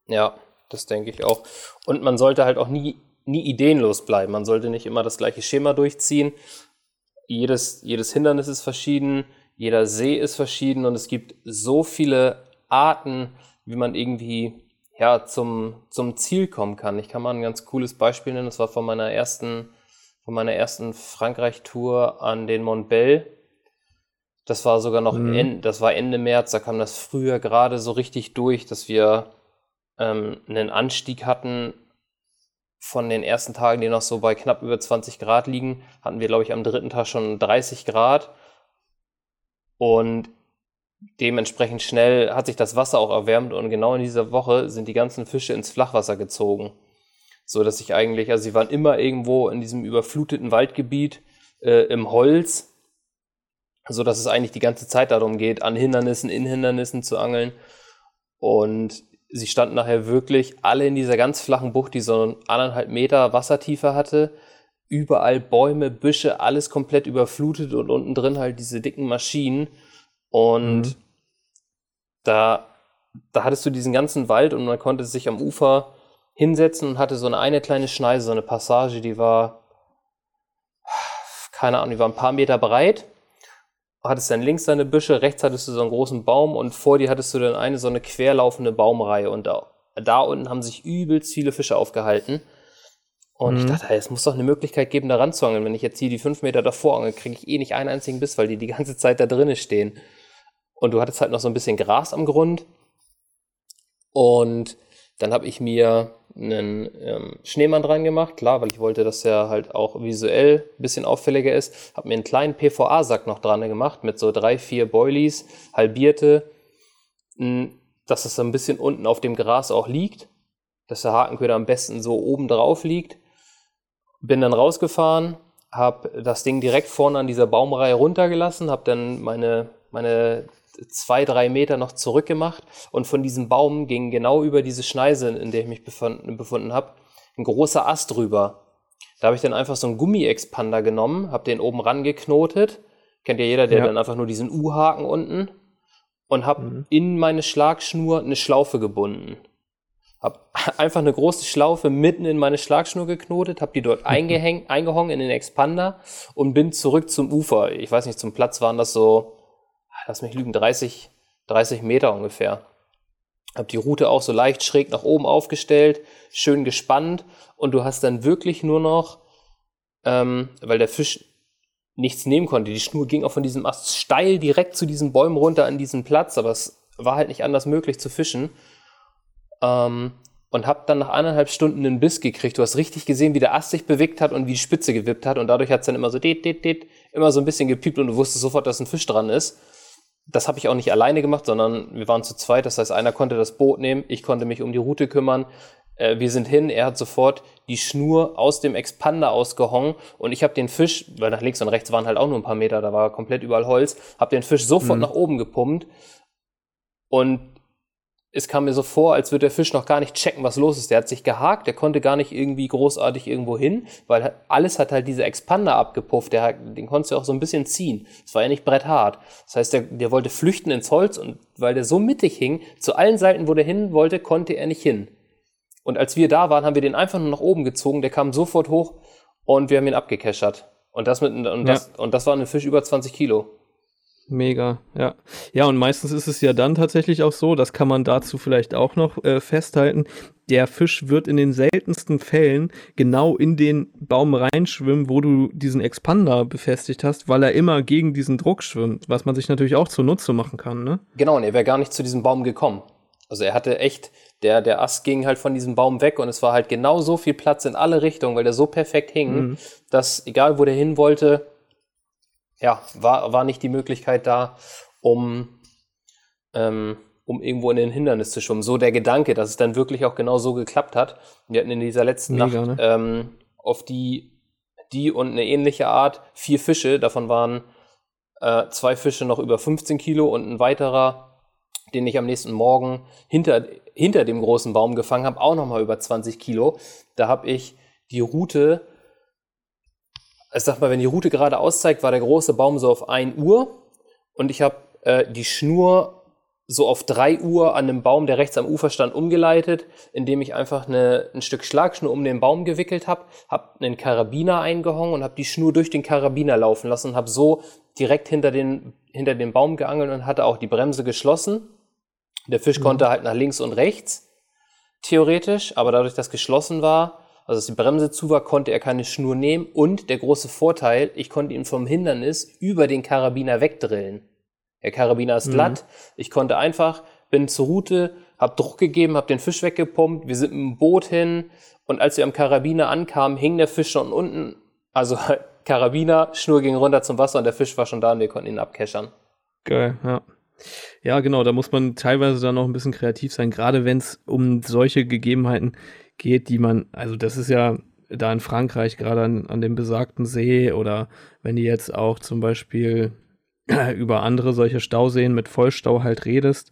Ja, das denke ich auch. Und man sollte halt auch nie, nie ideenlos bleiben. Man sollte nicht immer das gleiche Schema durchziehen. Jedes, jedes Hindernis ist verschieden, jeder See ist verschieden und es gibt so viele Arten, wie man irgendwie ja, zum, zum Ziel kommen kann. Ich kann mal ein ganz cooles Beispiel nennen. Das war von meiner ersten, von meiner ersten Frankreich-Tour an den Mont Bell. Das war sogar noch, mhm. Ende, das war Ende März, da kam das früher gerade so richtig durch, dass wir ähm, einen Anstieg hatten von den ersten Tagen, die noch so bei knapp über 20 Grad liegen, hatten wir, glaube ich, am dritten Tag schon 30 Grad. Und dementsprechend schnell hat sich das Wasser auch erwärmt und genau in dieser Woche sind die ganzen Fische ins Flachwasser gezogen. So dass ich eigentlich, also sie waren immer irgendwo in diesem überfluteten Waldgebiet äh, im Holz, so dass es eigentlich die ganze Zeit darum geht, an Hindernissen, in Hindernissen zu angeln. Und sie standen nachher wirklich alle in dieser ganz flachen Bucht, die so anderthalb Meter Wassertiefe hatte. Überall Bäume, Büsche, alles komplett überflutet und unten drin halt diese dicken Maschinen. Und mhm. da, da hattest du diesen ganzen Wald und man konnte sich am Ufer hinsetzen und hatte so eine, eine kleine Schneise, so eine Passage, die war, keine Ahnung, die war ein paar Meter breit. Hattest dann links deine Büsche, rechts hattest du so einen großen Baum und vor dir hattest du dann eine so eine querlaufende Baumreihe und da, da unten haben sich übelst viele Fische aufgehalten. Und mhm. ich dachte, hey, es muss doch eine Möglichkeit geben, da ranzuangeln. Wenn ich jetzt hier die fünf Meter davor angel, kriege ich eh nicht einen einzigen Biss, weil die die ganze Zeit da drinnen stehen. Und du hattest halt noch so ein bisschen Gras am Grund. Und dann habe ich mir einen ähm, Schneemann dran gemacht, klar, weil ich wollte, dass er halt auch visuell ein bisschen auffälliger ist. Habe mir einen kleinen PVA-Sack noch dran gemacht mit so drei, vier Boilies, halbierte, dass es so ein bisschen unten auf dem Gras auch liegt, dass der Hakenköder am besten so oben drauf liegt. Bin dann rausgefahren, habe das Ding direkt vorne an dieser Baumreihe runtergelassen, habe dann meine, meine zwei, drei Meter noch zurückgemacht und von diesem Baum ging genau über diese Schneise, in der ich mich befunden, befunden habe, ein großer Ast drüber. Da habe ich dann einfach so einen Gummi-Expander genommen, habe den oben rangeknotet. Kennt ja jeder, der ja. dann einfach nur diesen U-Haken unten und habe mhm. in meine Schlagschnur eine Schlaufe gebunden. Habe einfach eine große Schlaufe mitten in meine Schlagschnur geknotet, habe die dort eingehängt, eingehangen in den Expander und bin zurück zum Ufer. Ich weiß nicht, zum Platz waren das so lass mich lügen, 30, 30 Meter ungefähr. Hab die Route auch so leicht schräg nach oben aufgestellt, schön gespannt und du hast dann wirklich nur noch, ähm, weil der Fisch nichts nehmen konnte, die Schnur ging auch von diesem Ast steil direkt zu diesen Bäumen runter an diesen Platz, aber es war halt nicht anders möglich zu fischen. Ähm, und hab dann nach eineinhalb Stunden einen Biss gekriegt. Du hast richtig gesehen, wie der Ast sich bewegt hat und wie die Spitze gewippt hat und dadurch hat es dann immer so det, det, det, immer so ein bisschen gepiept und du wusstest sofort, dass ein Fisch dran ist das habe ich auch nicht alleine gemacht, sondern wir waren zu zweit. Das heißt, einer konnte das Boot nehmen, ich konnte mich um die Route kümmern. Äh, wir sind hin, er hat sofort die Schnur aus dem Expander ausgehongen und ich habe den Fisch, weil nach links und rechts waren halt auch nur ein paar Meter, da war komplett überall Holz, habe den Fisch sofort mhm. nach oben gepumpt und es kam mir so vor, als würde der Fisch noch gar nicht checken, was los ist. Der hat sich gehakt, der konnte gar nicht irgendwie großartig irgendwo hin, weil alles hat halt diese Expander abgepufft. Der, den konntest du auch so ein bisschen ziehen. Das war ja nicht bretthart. Das heißt, der, der wollte flüchten ins Holz und weil der so mittig hing, zu allen Seiten, wo der hin wollte, konnte er nicht hin. Und als wir da waren, haben wir den einfach nur nach oben gezogen. Der kam sofort hoch und wir haben ihn abgekeschert. Und das mit, und ja. das, und das war ein Fisch über 20 Kilo. Mega, ja. Ja, und meistens ist es ja dann tatsächlich auch so, das kann man dazu vielleicht auch noch äh, festhalten, der Fisch wird in den seltensten Fällen genau in den Baum reinschwimmen, wo du diesen Expander befestigt hast, weil er immer gegen diesen Druck schwimmt, was man sich natürlich auch zunutze machen kann, ne? Genau, und er wäre gar nicht zu diesem Baum gekommen. Also er hatte echt, der, der Ast ging halt von diesem Baum weg und es war halt genau so viel Platz in alle Richtungen, weil der so perfekt hing, mhm. dass egal wo der hin wollte, ja, war, war nicht die Möglichkeit da, um, ähm, um irgendwo in den Hindernis zu schwimmen. So der Gedanke, dass es dann wirklich auch genau so geklappt hat. Wir hatten in dieser letzten Mega, Nacht ne? ähm, auf die die und eine ähnliche Art, vier Fische, davon waren äh, zwei Fische noch über 15 Kilo und ein weiterer, den ich am nächsten Morgen hinter, hinter dem großen Baum gefangen habe, auch nochmal über 20 Kilo. Da habe ich die Route, ich sag mal, wenn die Route gerade auszeigt, war der große Baum so auf 1 Uhr und ich habe äh, die Schnur so auf 3 Uhr an einem Baum, der rechts am Ufer stand, umgeleitet, indem ich einfach eine, ein Stück Schlagschnur um den Baum gewickelt habe, habe einen Karabiner eingehangen und habe die Schnur durch den Karabiner laufen lassen und habe so direkt hinter den, hinter den Baum geangelt und hatte auch die Bremse geschlossen. Der Fisch mhm. konnte halt nach links und rechts, theoretisch, aber dadurch, dass geschlossen war, also dass die Bremse zu war, konnte er keine Schnur nehmen und der große Vorteil, ich konnte ihn vom Hindernis über den Karabiner wegdrillen. Der Karabiner ist mhm. glatt. Ich konnte einfach, bin zur Route, habe Druck gegeben, habe den Fisch weggepumpt. Wir sind mit dem Boot hin und als wir am Karabiner ankamen, hing der Fisch schon unten. Also Karabiner, Schnur ging runter zum Wasser und der Fisch war schon da und wir konnten ihn abkeschern. Geil, ja. Ja, genau, da muss man teilweise dann noch ein bisschen kreativ sein, gerade wenn es um solche Gegebenheiten geht, die man, also das ist ja da in Frankreich gerade an, an dem besagten See oder wenn die jetzt auch zum Beispiel über andere solche Stauseen mit Vollstau halt redest,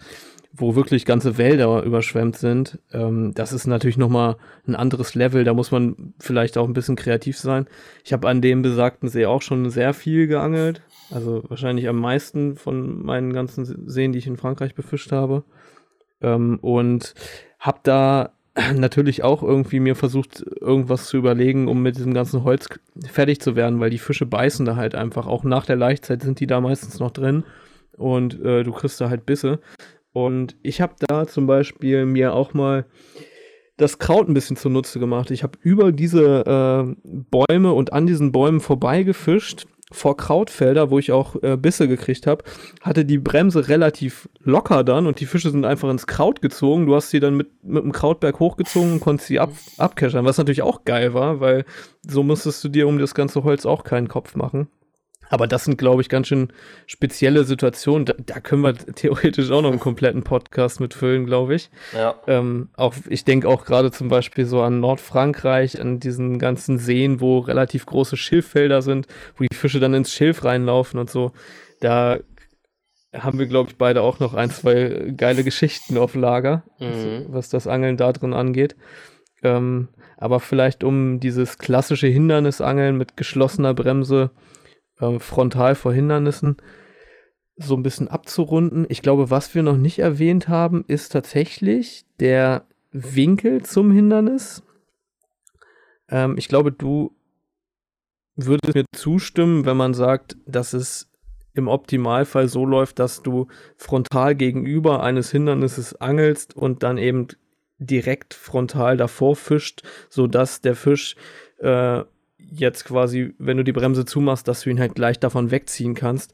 wo wirklich ganze Wälder überschwemmt sind, ähm, das ist natürlich nochmal ein anderes Level. Da muss man vielleicht auch ein bisschen kreativ sein. Ich habe an dem besagten See auch schon sehr viel geangelt. Also wahrscheinlich am meisten von meinen ganzen Seen, die ich in Frankreich befischt habe. Ähm, und habe da natürlich auch irgendwie mir versucht, irgendwas zu überlegen, um mit diesem ganzen Holz fertig zu werden, weil die Fische beißen da halt einfach. Auch nach der Laichzeit sind die da meistens noch drin und äh, du kriegst da halt Bisse. Und ich habe da zum Beispiel mir auch mal das Kraut ein bisschen zunutze gemacht. Ich habe über diese äh, Bäume und an diesen Bäumen vorbeigefischt vor Krautfelder, wo ich auch äh, Bisse gekriegt habe, hatte die Bremse relativ locker dann und die Fische sind einfach ins Kraut gezogen. Du hast sie dann mit, mit dem Krautberg hochgezogen und konntest sie ab, abkeschern, was natürlich auch geil war, weil so musstest du dir um das ganze Holz auch keinen Kopf machen. Aber das sind, glaube ich, ganz schön spezielle Situationen. Da, da, können wir theoretisch auch noch einen kompletten Podcast mitfüllen, glaube ich. Ja. Ähm, auch, ich denke auch gerade zum Beispiel so an Nordfrankreich, an diesen ganzen Seen, wo relativ große Schilffelder sind, wo die Fische dann ins Schilf reinlaufen und so. Da haben wir, glaube ich, beide auch noch ein, zwei geile Geschichten auf Lager, mhm. was das Angeln da drin angeht. Ähm, aber vielleicht um dieses klassische Hindernisangeln mit geschlossener Bremse äh, frontal vor Hindernissen so ein bisschen abzurunden. Ich glaube, was wir noch nicht erwähnt haben, ist tatsächlich der Winkel zum Hindernis. Ähm, ich glaube, du würdest mir zustimmen, wenn man sagt, dass es im Optimalfall so läuft, dass du frontal gegenüber eines Hindernisses angelst und dann eben direkt frontal davor fischt, sodass der Fisch äh, jetzt quasi, wenn du die Bremse zumachst, dass du ihn halt gleich davon wegziehen kannst.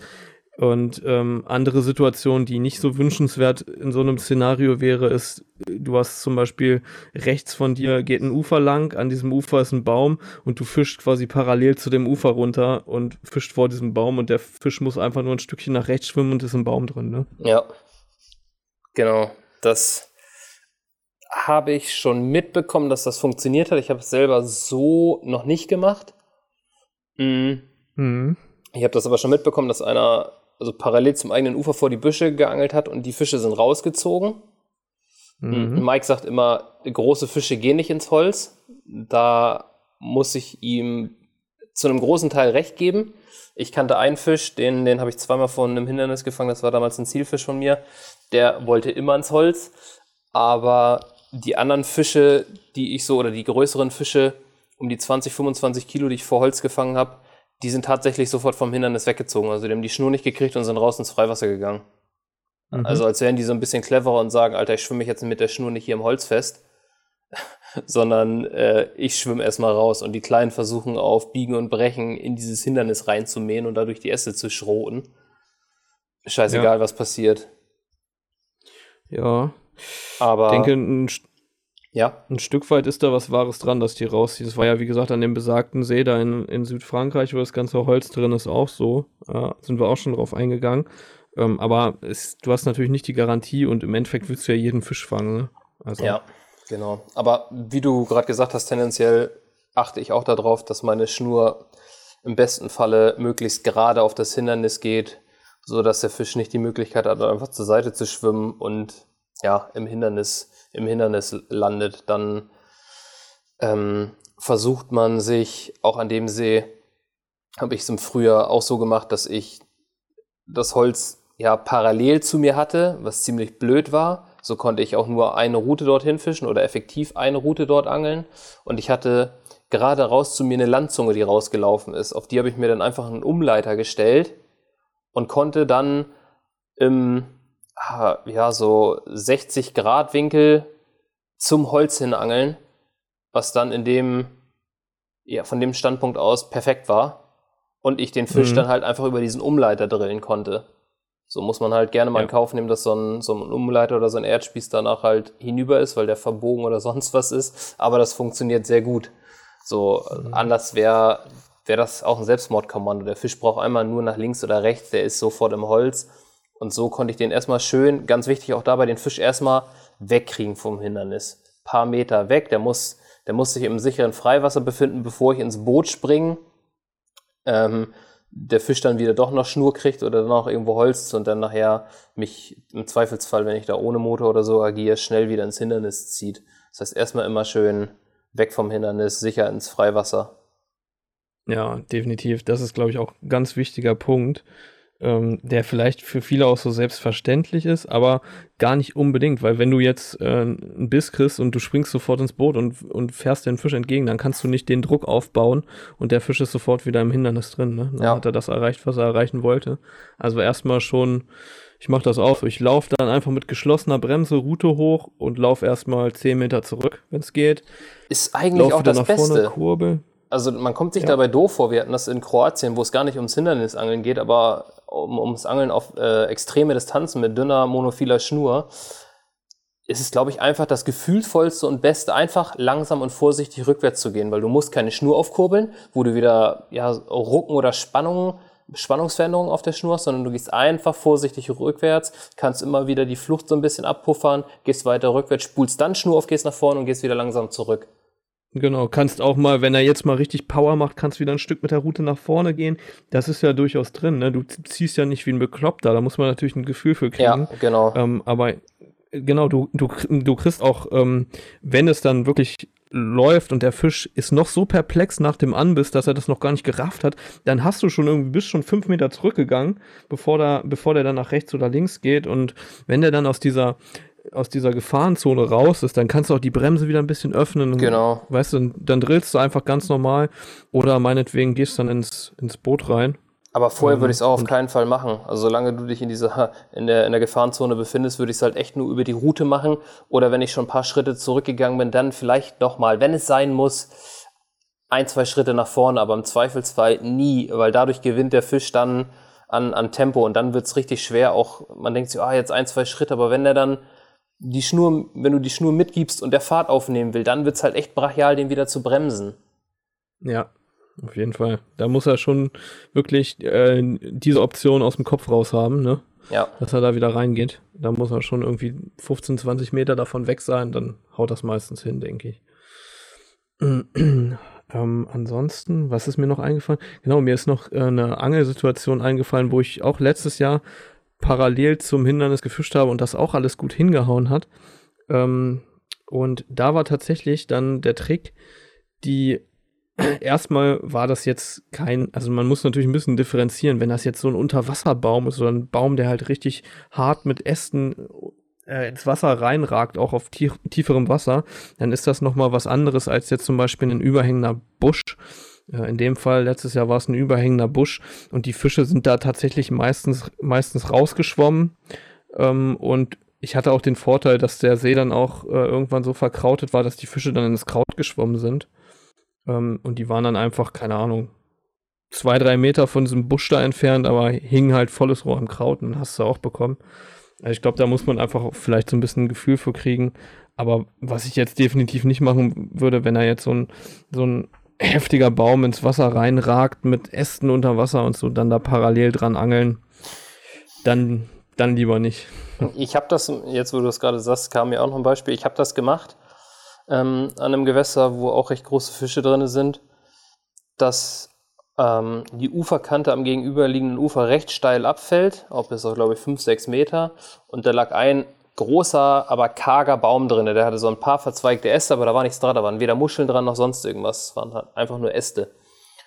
Und ähm, andere Situationen, die nicht so wünschenswert in so einem Szenario wäre, ist, du hast zum Beispiel rechts von dir geht ein Ufer lang, an diesem Ufer ist ein Baum und du fischst quasi parallel zu dem Ufer runter und fischt vor diesem Baum und der Fisch muss einfach nur ein Stückchen nach rechts schwimmen und ist im Baum drin, ne? Ja. Genau. Das habe ich schon mitbekommen, dass das funktioniert hat. Ich habe es selber so noch nicht gemacht. Mhm. Mhm. Ich habe das aber schon mitbekommen, dass einer also parallel zum eigenen Ufer vor die Büsche geangelt hat und die Fische sind rausgezogen. Mhm. Mike sagt immer, große Fische gehen nicht ins Holz. Da muss ich ihm zu einem großen Teil recht geben. Ich kannte einen Fisch, den, den habe ich zweimal vor einem Hindernis gefangen, das war damals ein Zielfisch von mir. Der wollte immer ins Holz, aber die anderen Fische, die ich so, oder die größeren Fische, um die 20, 25 Kilo, die ich vor Holz gefangen habe, die sind tatsächlich sofort vom Hindernis weggezogen. Also die haben die Schnur nicht gekriegt und sind raus ins Freiwasser gegangen. Mhm. Also als wären die so ein bisschen cleverer und sagen, Alter, ich schwimme mich jetzt mit der Schnur nicht hier im Holz fest, sondern äh, ich schwimme erstmal raus und die Kleinen versuchen auf Biegen und Brechen in dieses Hindernis reinzumähen und dadurch die Äste zu schroten. Scheißegal, ja. was passiert. Ja, aber ich denke, ein, ja. ein Stück weit ist da was Wahres dran, dass die rausziehen. Das war ja, wie gesagt, an dem besagten See da in, in Südfrankreich, wo das ganze Holz drin ist, auch so. Äh, sind wir auch schon drauf eingegangen. Ähm, aber es, du hast natürlich nicht die Garantie und im Endeffekt willst du ja jeden Fisch fangen. Ne? Also. Ja, genau. Aber wie du gerade gesagt hast, tendenziell achte ich auch darauf, dass meine Schnur im besten Falle möglichst gerade auf das Hindernis geht, so dass der Fisch nicht die Möglichkeit hat, einfach zur Seite zu schwimmen und ja, im Hindernis, im Hindernis landet. Dann ähm, versucht man sich auch an dem See, habe ich es im Frühjahr auch so gemacht, dass ich das Holz ja parallel zu mir hatte, was ziemlich blöd war. So konnte ich auch nur eine Route dorthin fischen oder effektiv eine Route dort angeln. Und ich hatte gerade raus zu mir eine Landzunge, die rausgelaufen ist. Auf die habe ich mir dann einfach einen Umleiter gestellt und konnte dann im ja, so 60 Grad Winkel zum Holz hin angeln, was dann in dem, ja, von dem Standpunkt aus perfekt war. Und ich den Fisch mhm. dann halt einfach über diesen Umleiter drillen konnte. So muss man halt gerne mal ja. in Kauf nehmen, dass so ein, so ein Umleiter oder so ein Erdspieß danach halt hinüber ist, weil der verbogen oder sonst was ist. Aber das funktioniert sehr gut. So, mhm. anders wäre wär das auch ein Selbstmordkommando. Der Fisch braucht einmal nur nach links oder rechts, der ist sofort im Holz. Und so konnte ich den erstmal schön, ganz wichtig auch dabei, den Fisch erstmal wegkriegen vom Hindernis. Paar Meter weg, der muss, der muss sich im sicheren Freiwasser befinden, bevor ich ins Boot springe. Ähm, der Fisch dann wieder doch noch Schnur kriegt oder dann auch irgendwo holzt und dann nachher mich im Zweifelsfall, wenn ich da ohne Motor oder so agiere, schnell wieder ins Hindernis zieht. Das heißt, erstmal immer schön weg vom Hindernis, sicher ins Freiwasser. Ja, definitiv. Das ist, glaube ich, auch ein ganz wichtiger Punkt, ähm, der vielleicht für viele auch so selbstverständlich ist, aber gar nicht unbedingt, weil wenn du jetzt äh, einen Biss kriegst und du springst sofort ins Boot und, und fährst den Fisch entgegen, dann kannst du nicht den Druck aufbauen und der Fisch ist sofort wieder im Hindernis drin. Ne? Dann ja. hat er das erreicht, was er erreichen wollte. Also erstmal schon ich mache das auch. Ich laufe dann einfach mit geschlossener Bremse Route hoch und laufe erstmal 10 Meter zurück, wenn es geht. Ist eigentlich auch das Beste. Kurbel. Also man kommt sich ja. dabei doof vor. Wir hatten das in Kroatien, wo es gar nicht ums Hindernisangeln geht, aber um, ums Angeln auf äh, extreme Distanzen mit dünner, monophiler Schnur. Ist es, glaube ich, einfach das gefühlvollste und beste, einfach langsam und vorsichtig rückwärts zu gehen, weil du musst keine Schnur aufkurbeln, wo du wieder ja, Rucken oder Spannungen Spannungsveränderungen auf der Schnur hast, sondern du gehst einfach vorsichtig rückwärts, kannst immer wieder die Flucht so ein bisschen abpuffern, gehst weiter rückwärts, spulst dann Schnur auf, gehst nach vorne und gehst wieder langsam zurück. Genau, kannst auch mal, wenn er jetzt mal richtig Power macht, kannst wieder ein Stück mit der Route nach vorne gehen. Das ist ja durchaus drin, ne? Du ziehst ja nicht wie ein Bekloppter, da muss man natürlich ein Gefühl für kriegen. Ja, genau. Ähm, aber genau, du, du, du kriegst auch, ähm, wenn es dann wirklich läuft und der Fisch ist noch so perplex nach dem Anbiss, dass er das noch gar nicht gerafft hat, dann hast du schon irgendwie, bist schon fünf Meter zurückgegangen, bevor der, bevor der dann nach rechts oder links geht. Und wenn der dann aus dieser, aus dieser Gefahrenzone raus ist, dann kannst du auch die Bremse wieder ein bisschen öffnen. Und, genau. Weißt du, dann drillst du einfach ganz normal oder meinetwegen gehst dann ins, ins Boot rein. Aber vorher würde ich es auch auf keinen Fall machen. Also solange du dich in dieser in der, in der Gefahrenzone befindest, würde ich es halt echt nur über die Route machen. Oder wenn ich schon ein paar Schritte zurückgegangen bin, dann vielleicht nochmal, wenn es sein muss, ein, zwei Schritte nach vorne, aber im Zweifelsfall nie, weil dadurch gewinnt der Fisch dann an, an Tempo und dann wird es richtig schwer. Auch man denkt sich, ah, jetzt ein, zwei Schritte, aber wenn der dann die Schnur, wenn du die Schnur mitgibst und der Fahrt aufnehmen will, dann wird es halt echt brachial, den wieder zu bremsen. Ja, auf jeden Fall. Da muss er schon wirklich äh, diese Option aus dem Kopf raus haben, ne? Ja. Dass er da wieder reingeht. Da muss er schon irgendwie 15, 20 Meter davon weg sein, dann haut das meistens hin, denke ich. ähm, ansonsten, was ist mir noch eingefallen? Genau, mir ist noch äh, eine Angelsituation eingefallen, wo ich auch letztes Jahr parallel zum Hindernis gefischt habe und das auch alles gut hingehauen hat. Ähm, und da war tatsächlich dann der Trick, die erstmal war das jetzt kein, also man muss natürlich ein bisschen differenzieren, wenn das jetzt so ein Unterwasserbaum ist oder ein Baum, der halt richtig hart mit Ästen äh, ins Wasser reinragt, auch auf tief, tieferem Wasser, dann ist das nochmal was anderes als jetzt zum Beispiel ein überhängender Busch. In dem Fall, letztes Jahr war es ein überhängender Busch und die Fische sind da tatsächlich meistens, meistens rausgeschwommen ähm, und ich hatte auch den Vorteil, dass der See dann auch äh, irgendwann so verkrautet war, dass die Fische dann ins Kraut geschwommen sind. Ähm, und die waren dann einfach, keine Ahnung, zwei, drei Meter von diesem Busch da entfernt, aber hingen halt volles Rohr im Kraut und hast du auch bekommen. Also ich glaube, da muss man einfach vielleicht so ein bisschen ein Gefühl für kriegen. Aber was ich jetzt definitiv nicht machen würde, wenn er jetzt so ein, so ein heftiger Baum ins Wasser reinragt mit Ästen unter Wasser und so, dann da parallel dran angeln, dann, dann lieber nicht. Ich habe das, jetzt wo du das gerade sagst, kam mir auch noch ein Beispiel, ich habe das gemacht ähm, an einem Gewässer, wo auch recht große Fische drin sind, dass ähm, die Uferkante am gegenüberliegenden Ufer recht steil abfällt, auch bis auf, glaube ich, 5, 6 Meter. Und da lag ein großer, aber karger Baum drin. Der hatte so ein paar verzweigte Äste, aber da war nichts dran. Da waren weder Muscheln dran noch sonst irgendwas. Es waren halt einfach nur Äste.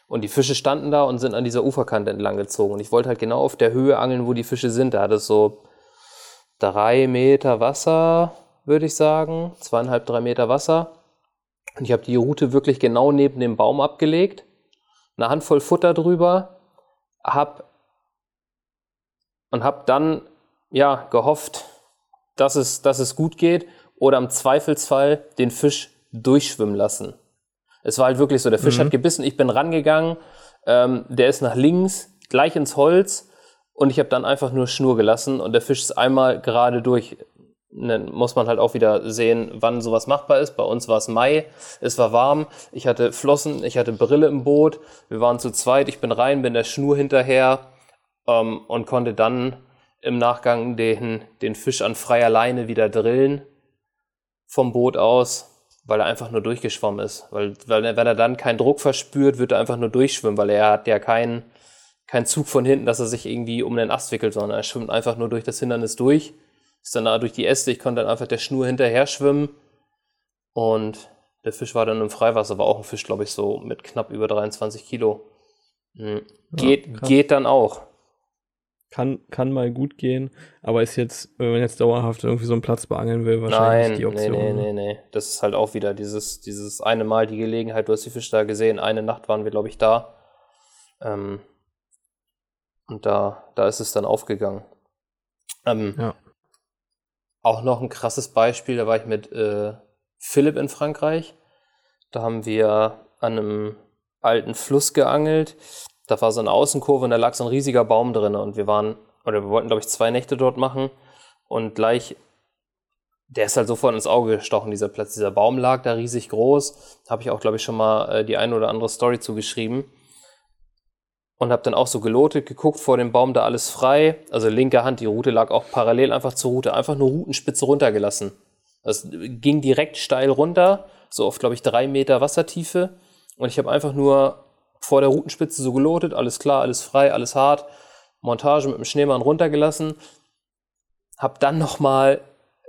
Und die Fische standen da und sind an dieser Uferkante entlang gezogen. Und ich wollte halt genau auf der Höhe angeln, wo die Fische sind. Da hat es so drei Meter Wasser, würde ich sagen. Zweieinhalb, drei Meter Wasser. Und ich habe die Route wirklich genau neben dem Baum abgelegt. Eine Handvoll Futter drüber. Hab und habe dann ja gehofft, dass es, dass es gut geht oder im Zweifelsfall den Fisch durchschwimmen lassen. Es war halt wirklich so, der Fisch mhm. hat gebissen, ich bin rangegangen, ähm, der ist nach links, gleich ins Holz und ich habe dann einfach nur Schnur gelassen und der Fisch ist einmal gerade durch. Dann muss man halt auch wieder sehen, wann sowas machbar ist. Bei uns war es Mai, es war warm, ich hatte Flossen, ich hatte Brille im Boot, wir waren zu zweit, ich bin rein, bin der Schnur hinterher ähm, und konnte dann im Nachgang den, den Fisch an freier Leine wieder drillen vom Boot aus weil er einfach nur durchgeschwommen ist. Weil, weil wenn er dann keinen Druck verspürt, wird er einfach nur durchschwimmen, weil er hat ja keinen keinen Zug von hinten, dass er sich irgendwie um den Ast wickelt, sondern er schwimmt einfach nur durch das Hindernis durch, ist dann da durch die Äste, ich konnte dann einfach der Schnur hinterher schwimmen und der Fisch war dann im Freiwasser, war auch ein Fisch, glaube ich, so mit knapp über 23 Kilo. Hm. Geht, ja, geht dann auch kann, kann mal gut gehen, aber ist jetzt, wenn man jetzt dauerhaft irgendwie so einen Platz beangeln will, wahrscheinlich Nein, die Option. Nee, nee, nee, nee. Das ist halt auch wieder dieses, dieses eine Mal die Gelegenheit, du hast die Fische da gesehen, eine Nacht waren wir, glaube ich, da. Ähm, und da, da ist es dann aufgegangen. Ähm, ja. Auch noch ein krasses Beispiel, da war ich mit äh, Philipp in Frankreich. Da haben wir an einem alten Fluss geangelt da war so eine Außenkurve und da lag so ein riesiger Baum drin und wir waren, oder wir wollten, glaube ich, zwei Nächte dort machen und gleich, der ist halt sofort ins Auge gestochen, dieser Platz. Dieser Baum lag da riesig groß. Habe ich auch, glaube ich, schon mal äh, die eine oder andere Story zugeschrieben. Und habe dann auch so gelotet, geguckt vor dem Baum, da alles frei. Also linke Hand, die Route lag auch parallel einfach zur Route, einfach nur Routenspitze runtergelassen. Das ging direkt steil runter, so auf, glaube ich, drei Meter Wassertiefe. Und ich habe einfach nur vor der Routenspitze so gelotet, alles klar, alles frei, alles hart. Montage mit dem Schneemann runtergelassen. Hab dann nochmal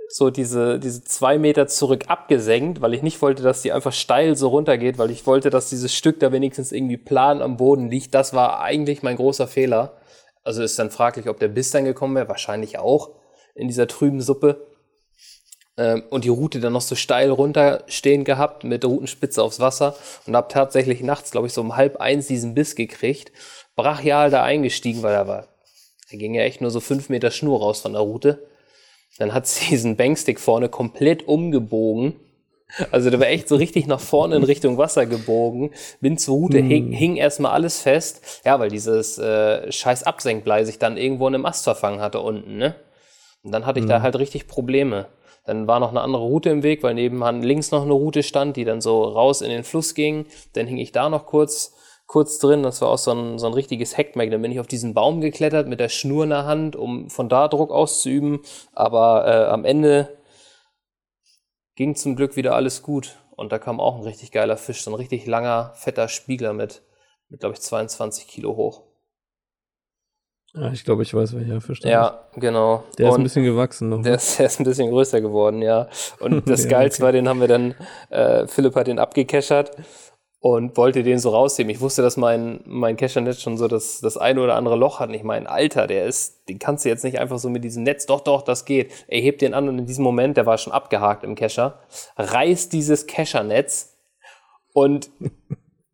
so diese, diese zwei Meter zurück abgesenkt, weil ich nicht wollte, dass die einfach steil so runtergeht, weil ich wollte, dass dieses Stück da wenigstens irgendwie plan am Boden liegt. Das war eigentlich mein großer Fehler. Also ist dann fraglich, ob der Biss dann gekommen wäre. Wahrscheinlich auch in dieser trüben Suppe. Ähm, und die Route dann noch so steil runterstehen gehabt mit der Routenspitze aufs Wasser und habe tatsächlich nachts, glaube ich, so um halb eins diesen Biss gekriegt. Brachial da eingestiegen, weil er war. Da ging ja echt nur so fünf Meter Schnur raus von der Route. Dann hat sie diesen Bankstick vorne komplett umgebogen. Also der war echt so richtig nach vorne in Richtung Wasser gebogen. Bin zur Route, mm. hing, hing erstmal alles fest. Ja, weil dieses äh, scheiß Absenkblei sich dann irgendwo in einem Ast verfangen hatte unten, ne? Und dann hatte ich mm. da halt richtig Probleme. Dann war noch eine andere Route im Weg, weil nebenan links noch eine Route stand, die dann so raus in den Fluss ging. Dann hing ich da noch kurz, kurz drin. Das war auch so ein, so ein richtiges Heckmeck. Dann bin ich auf diesen Baum geklettert mit der Schnur in der Hand, um von da Druck auszuüben. Aber äh, am Ende ging zum Glück wieder alles gut. Und da kam auch ein richtig geiler Fisch, so ein richtig langer, fetter Spiegler mit, mit glaube ich, 22 Kilo hoch. Ja, ich glaube, ich weiß, welcher Fisch das Ja, genau. Der ist ein bisschen gewachsen noch. Der ne? ist, der ist ein bisschen größer geworden, ja. Und das Geilste okay. war, den haben wir dann, äh, Philipp hat den abgekeschert und wollte den so rausheben. Ich wusste, dass mein, mein Kechernetz schon so das, das eine oder andere Loch hat. Und ich meine, Alter, der ist, den kannst du jetzt nicht einfach so mit diesem Netz, doch, doch, das geht. Er hebt den an und in diesem Moment, der war schon abgehakt im Kescher, reißt dieses Kechernetz und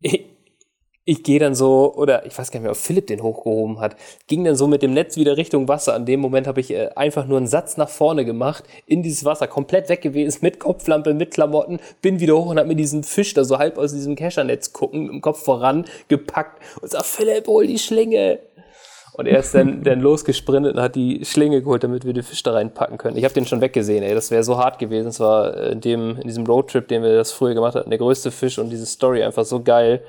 ich, gehe dann so, oder ich weiß gar nicht mehr, ob Philipp den hochgehoben hat, ging dann so mit dem Netz wieder Richtung Wasser. An dem Moment habe ich äh, einfach nur einen Satz nach vorne gemacht, in dieses Wasser, komplett weg gewesen, mit Kopflampe, mit Klamotten, bin wieder hoch und habe mir diesen Fisch da so halb aus diesem Kechernetz gucken, im Kopf voran gepackt und sag, Philipp, hol die Schlinge. Und er ist dann, dann losgesprintet und hat die Schlinge geholt, damit wir den Fisch da reinpacken können. Ich habe den schon weggesehen, ey. Das wäre so hart gewesen. Es war in, dem, in diesem Roadtrip, den wir das früher gemacht hatten, der größte Fisch und diese Story einfach so geil.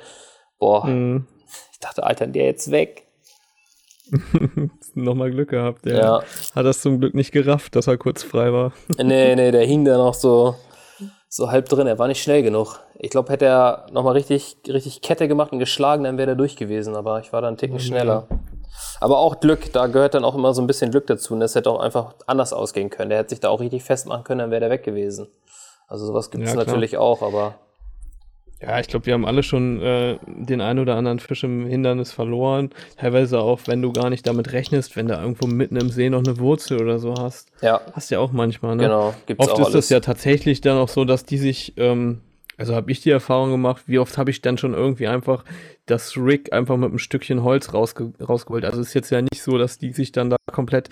Boah, mhm. ich dachte, Alter, der jetzt weg. Nochmal Glück gehabt, der ja. hat das zum Glück nicht gerafft, dass er kurz frei war. nee, nee, der hing da noch so so halb drin. Er war nicht schnell genug. Ich glaube, hätte er nochmal richtig, richtig Kette gemacht und geschlagen, dann wäre er durch gewesen. Aber ich war dann einen Ticken schneller. Aber auch Glück, da gehört dann auch immer so ein bisschen Glück dazu. Und das hätte auch einfach anders ausgehen können. Der hätte sich da auch richtig festmachen können, dann wäre der weg gewesen. Also sowas gibt es ja, natürlich auch, aber. Ja, ich glaube, wir haben alle schon äh, den einen oder anderen Fisch im Hindernis verloren. Teilweise auch, wenn du gar nicht damit rechnest, wenn da irgendwo mitten im See noch eine Wurzel oder so hast. Ja. Hast du ja auch manchmal, ne? Genau, gibt's Oft auch ist alles. das ja tatsächlich dann auch so, dass die sich, ähm, also habe ich die Erfahrung gemacht, wie oft habe ich dann schon irgendwie einfach das Rig einfach mit einem Stückchen Holz rausge rausgeholt. Also es ist jetzt ja nicht so, dass die sich dann da komplett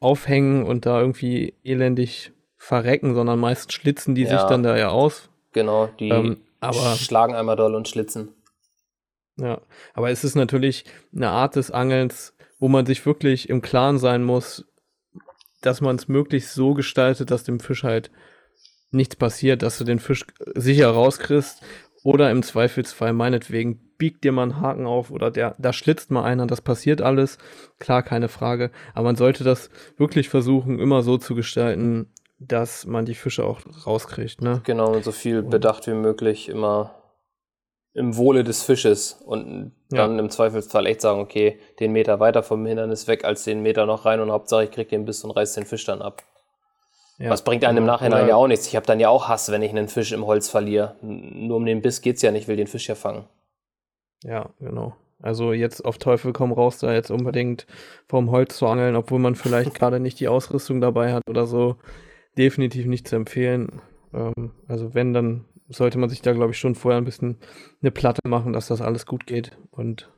aufhängen und da irgendwie elendig verrecken, sondern meist schlitzen die ja. sich dann da ja aus. Genau, die ähm, aber, schlagen einmal doll und schlitzen. Ja, aber es ist natürlich eine Art des Angelns, wo man sich wirklich im Klaren sein muss, dass man es möglichst so gestaltet, dass dem Fisch halt nichts passiert, dass du den Fisch sicher rauskriegst oder im Zweifelsfall meinetwegen biegt dir mal einen Haken auf oder der, da schlitzt mal einer, das passiert alles, klar, keine Frage, aber man sollte das wirklich versuchen, immer so zu gestalten, dass man die Fische auch rauskriegt. Ne? Genau, und so viel Bedacht wie möglich immer im Wohle des Fisches und dann ja. im Zweifelsfall echt sagen, okay, den Meter weiter vom Hindernis weg als den Meter noch rein und Hauptsache ich krieg den Biss und reiß den Fisch dann ab. Ja. Was bringt einem im Nachhinein ja auch nichts. Ich habe dann ja auch Hass, wenn ich einen Fisch im Holz verliere. Nur um den Biss geht's ja nicht, ich will den Fisch ja fangen. Ja, genau. Also jetzt auf Teufel komm raus, da jetzt unbedingt vom Holz zu angeln, obwohl man vielleicht gerade nicht die Ausrüstung dabei hat oder so definitiv nicht zu empfehlen. Ähm, also wenn, dann sollte man sich da, glaube ich, schon vorher ein bisschen eine Platte machen, dass das alles gut geht. Und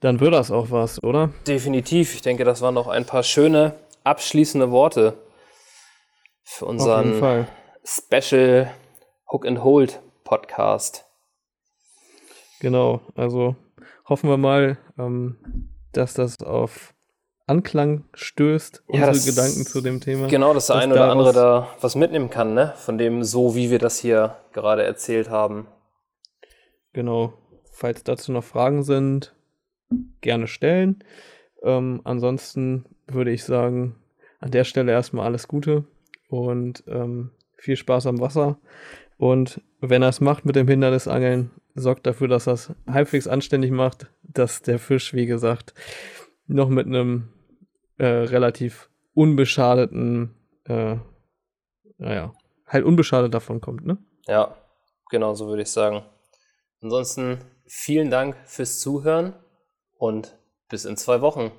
dann wird das auch was, oder? Definitiv. Ich denke, das waren noch ein paar schöne abschließende Worte für unseren Special Hook and Hold Podcast. Genau, also hoffen wir mal, ähm, dass das auf Anklang stößt, ja, unsere Gedanken zu dem Thema. Genau, dass der eine oder andere da was mitnehmen kann, ne? Von dem so, wie wir das hier gerade erzählt haben. Genau. Falls dazu noch Fragen sind, gerne stellen. Ähm, ansonsten würde ich sagen, an der Stelle erstmal alles Gute und ähm, viel Spaß am Wasser. Und wenn er es macht mit dem Hindernisangeln, sorgt dafür, dass er es halbwegs anständig macht, dass der Fisch, wie gesagt, noch mit einem äh, relativ unbeschadeten, äh, naja, halt unbeschadet davon kommt, ne? Ja, genau so würde ich sagen. Ansonsten vielen Dank fürs Zuhören und bis in zwei Wochen.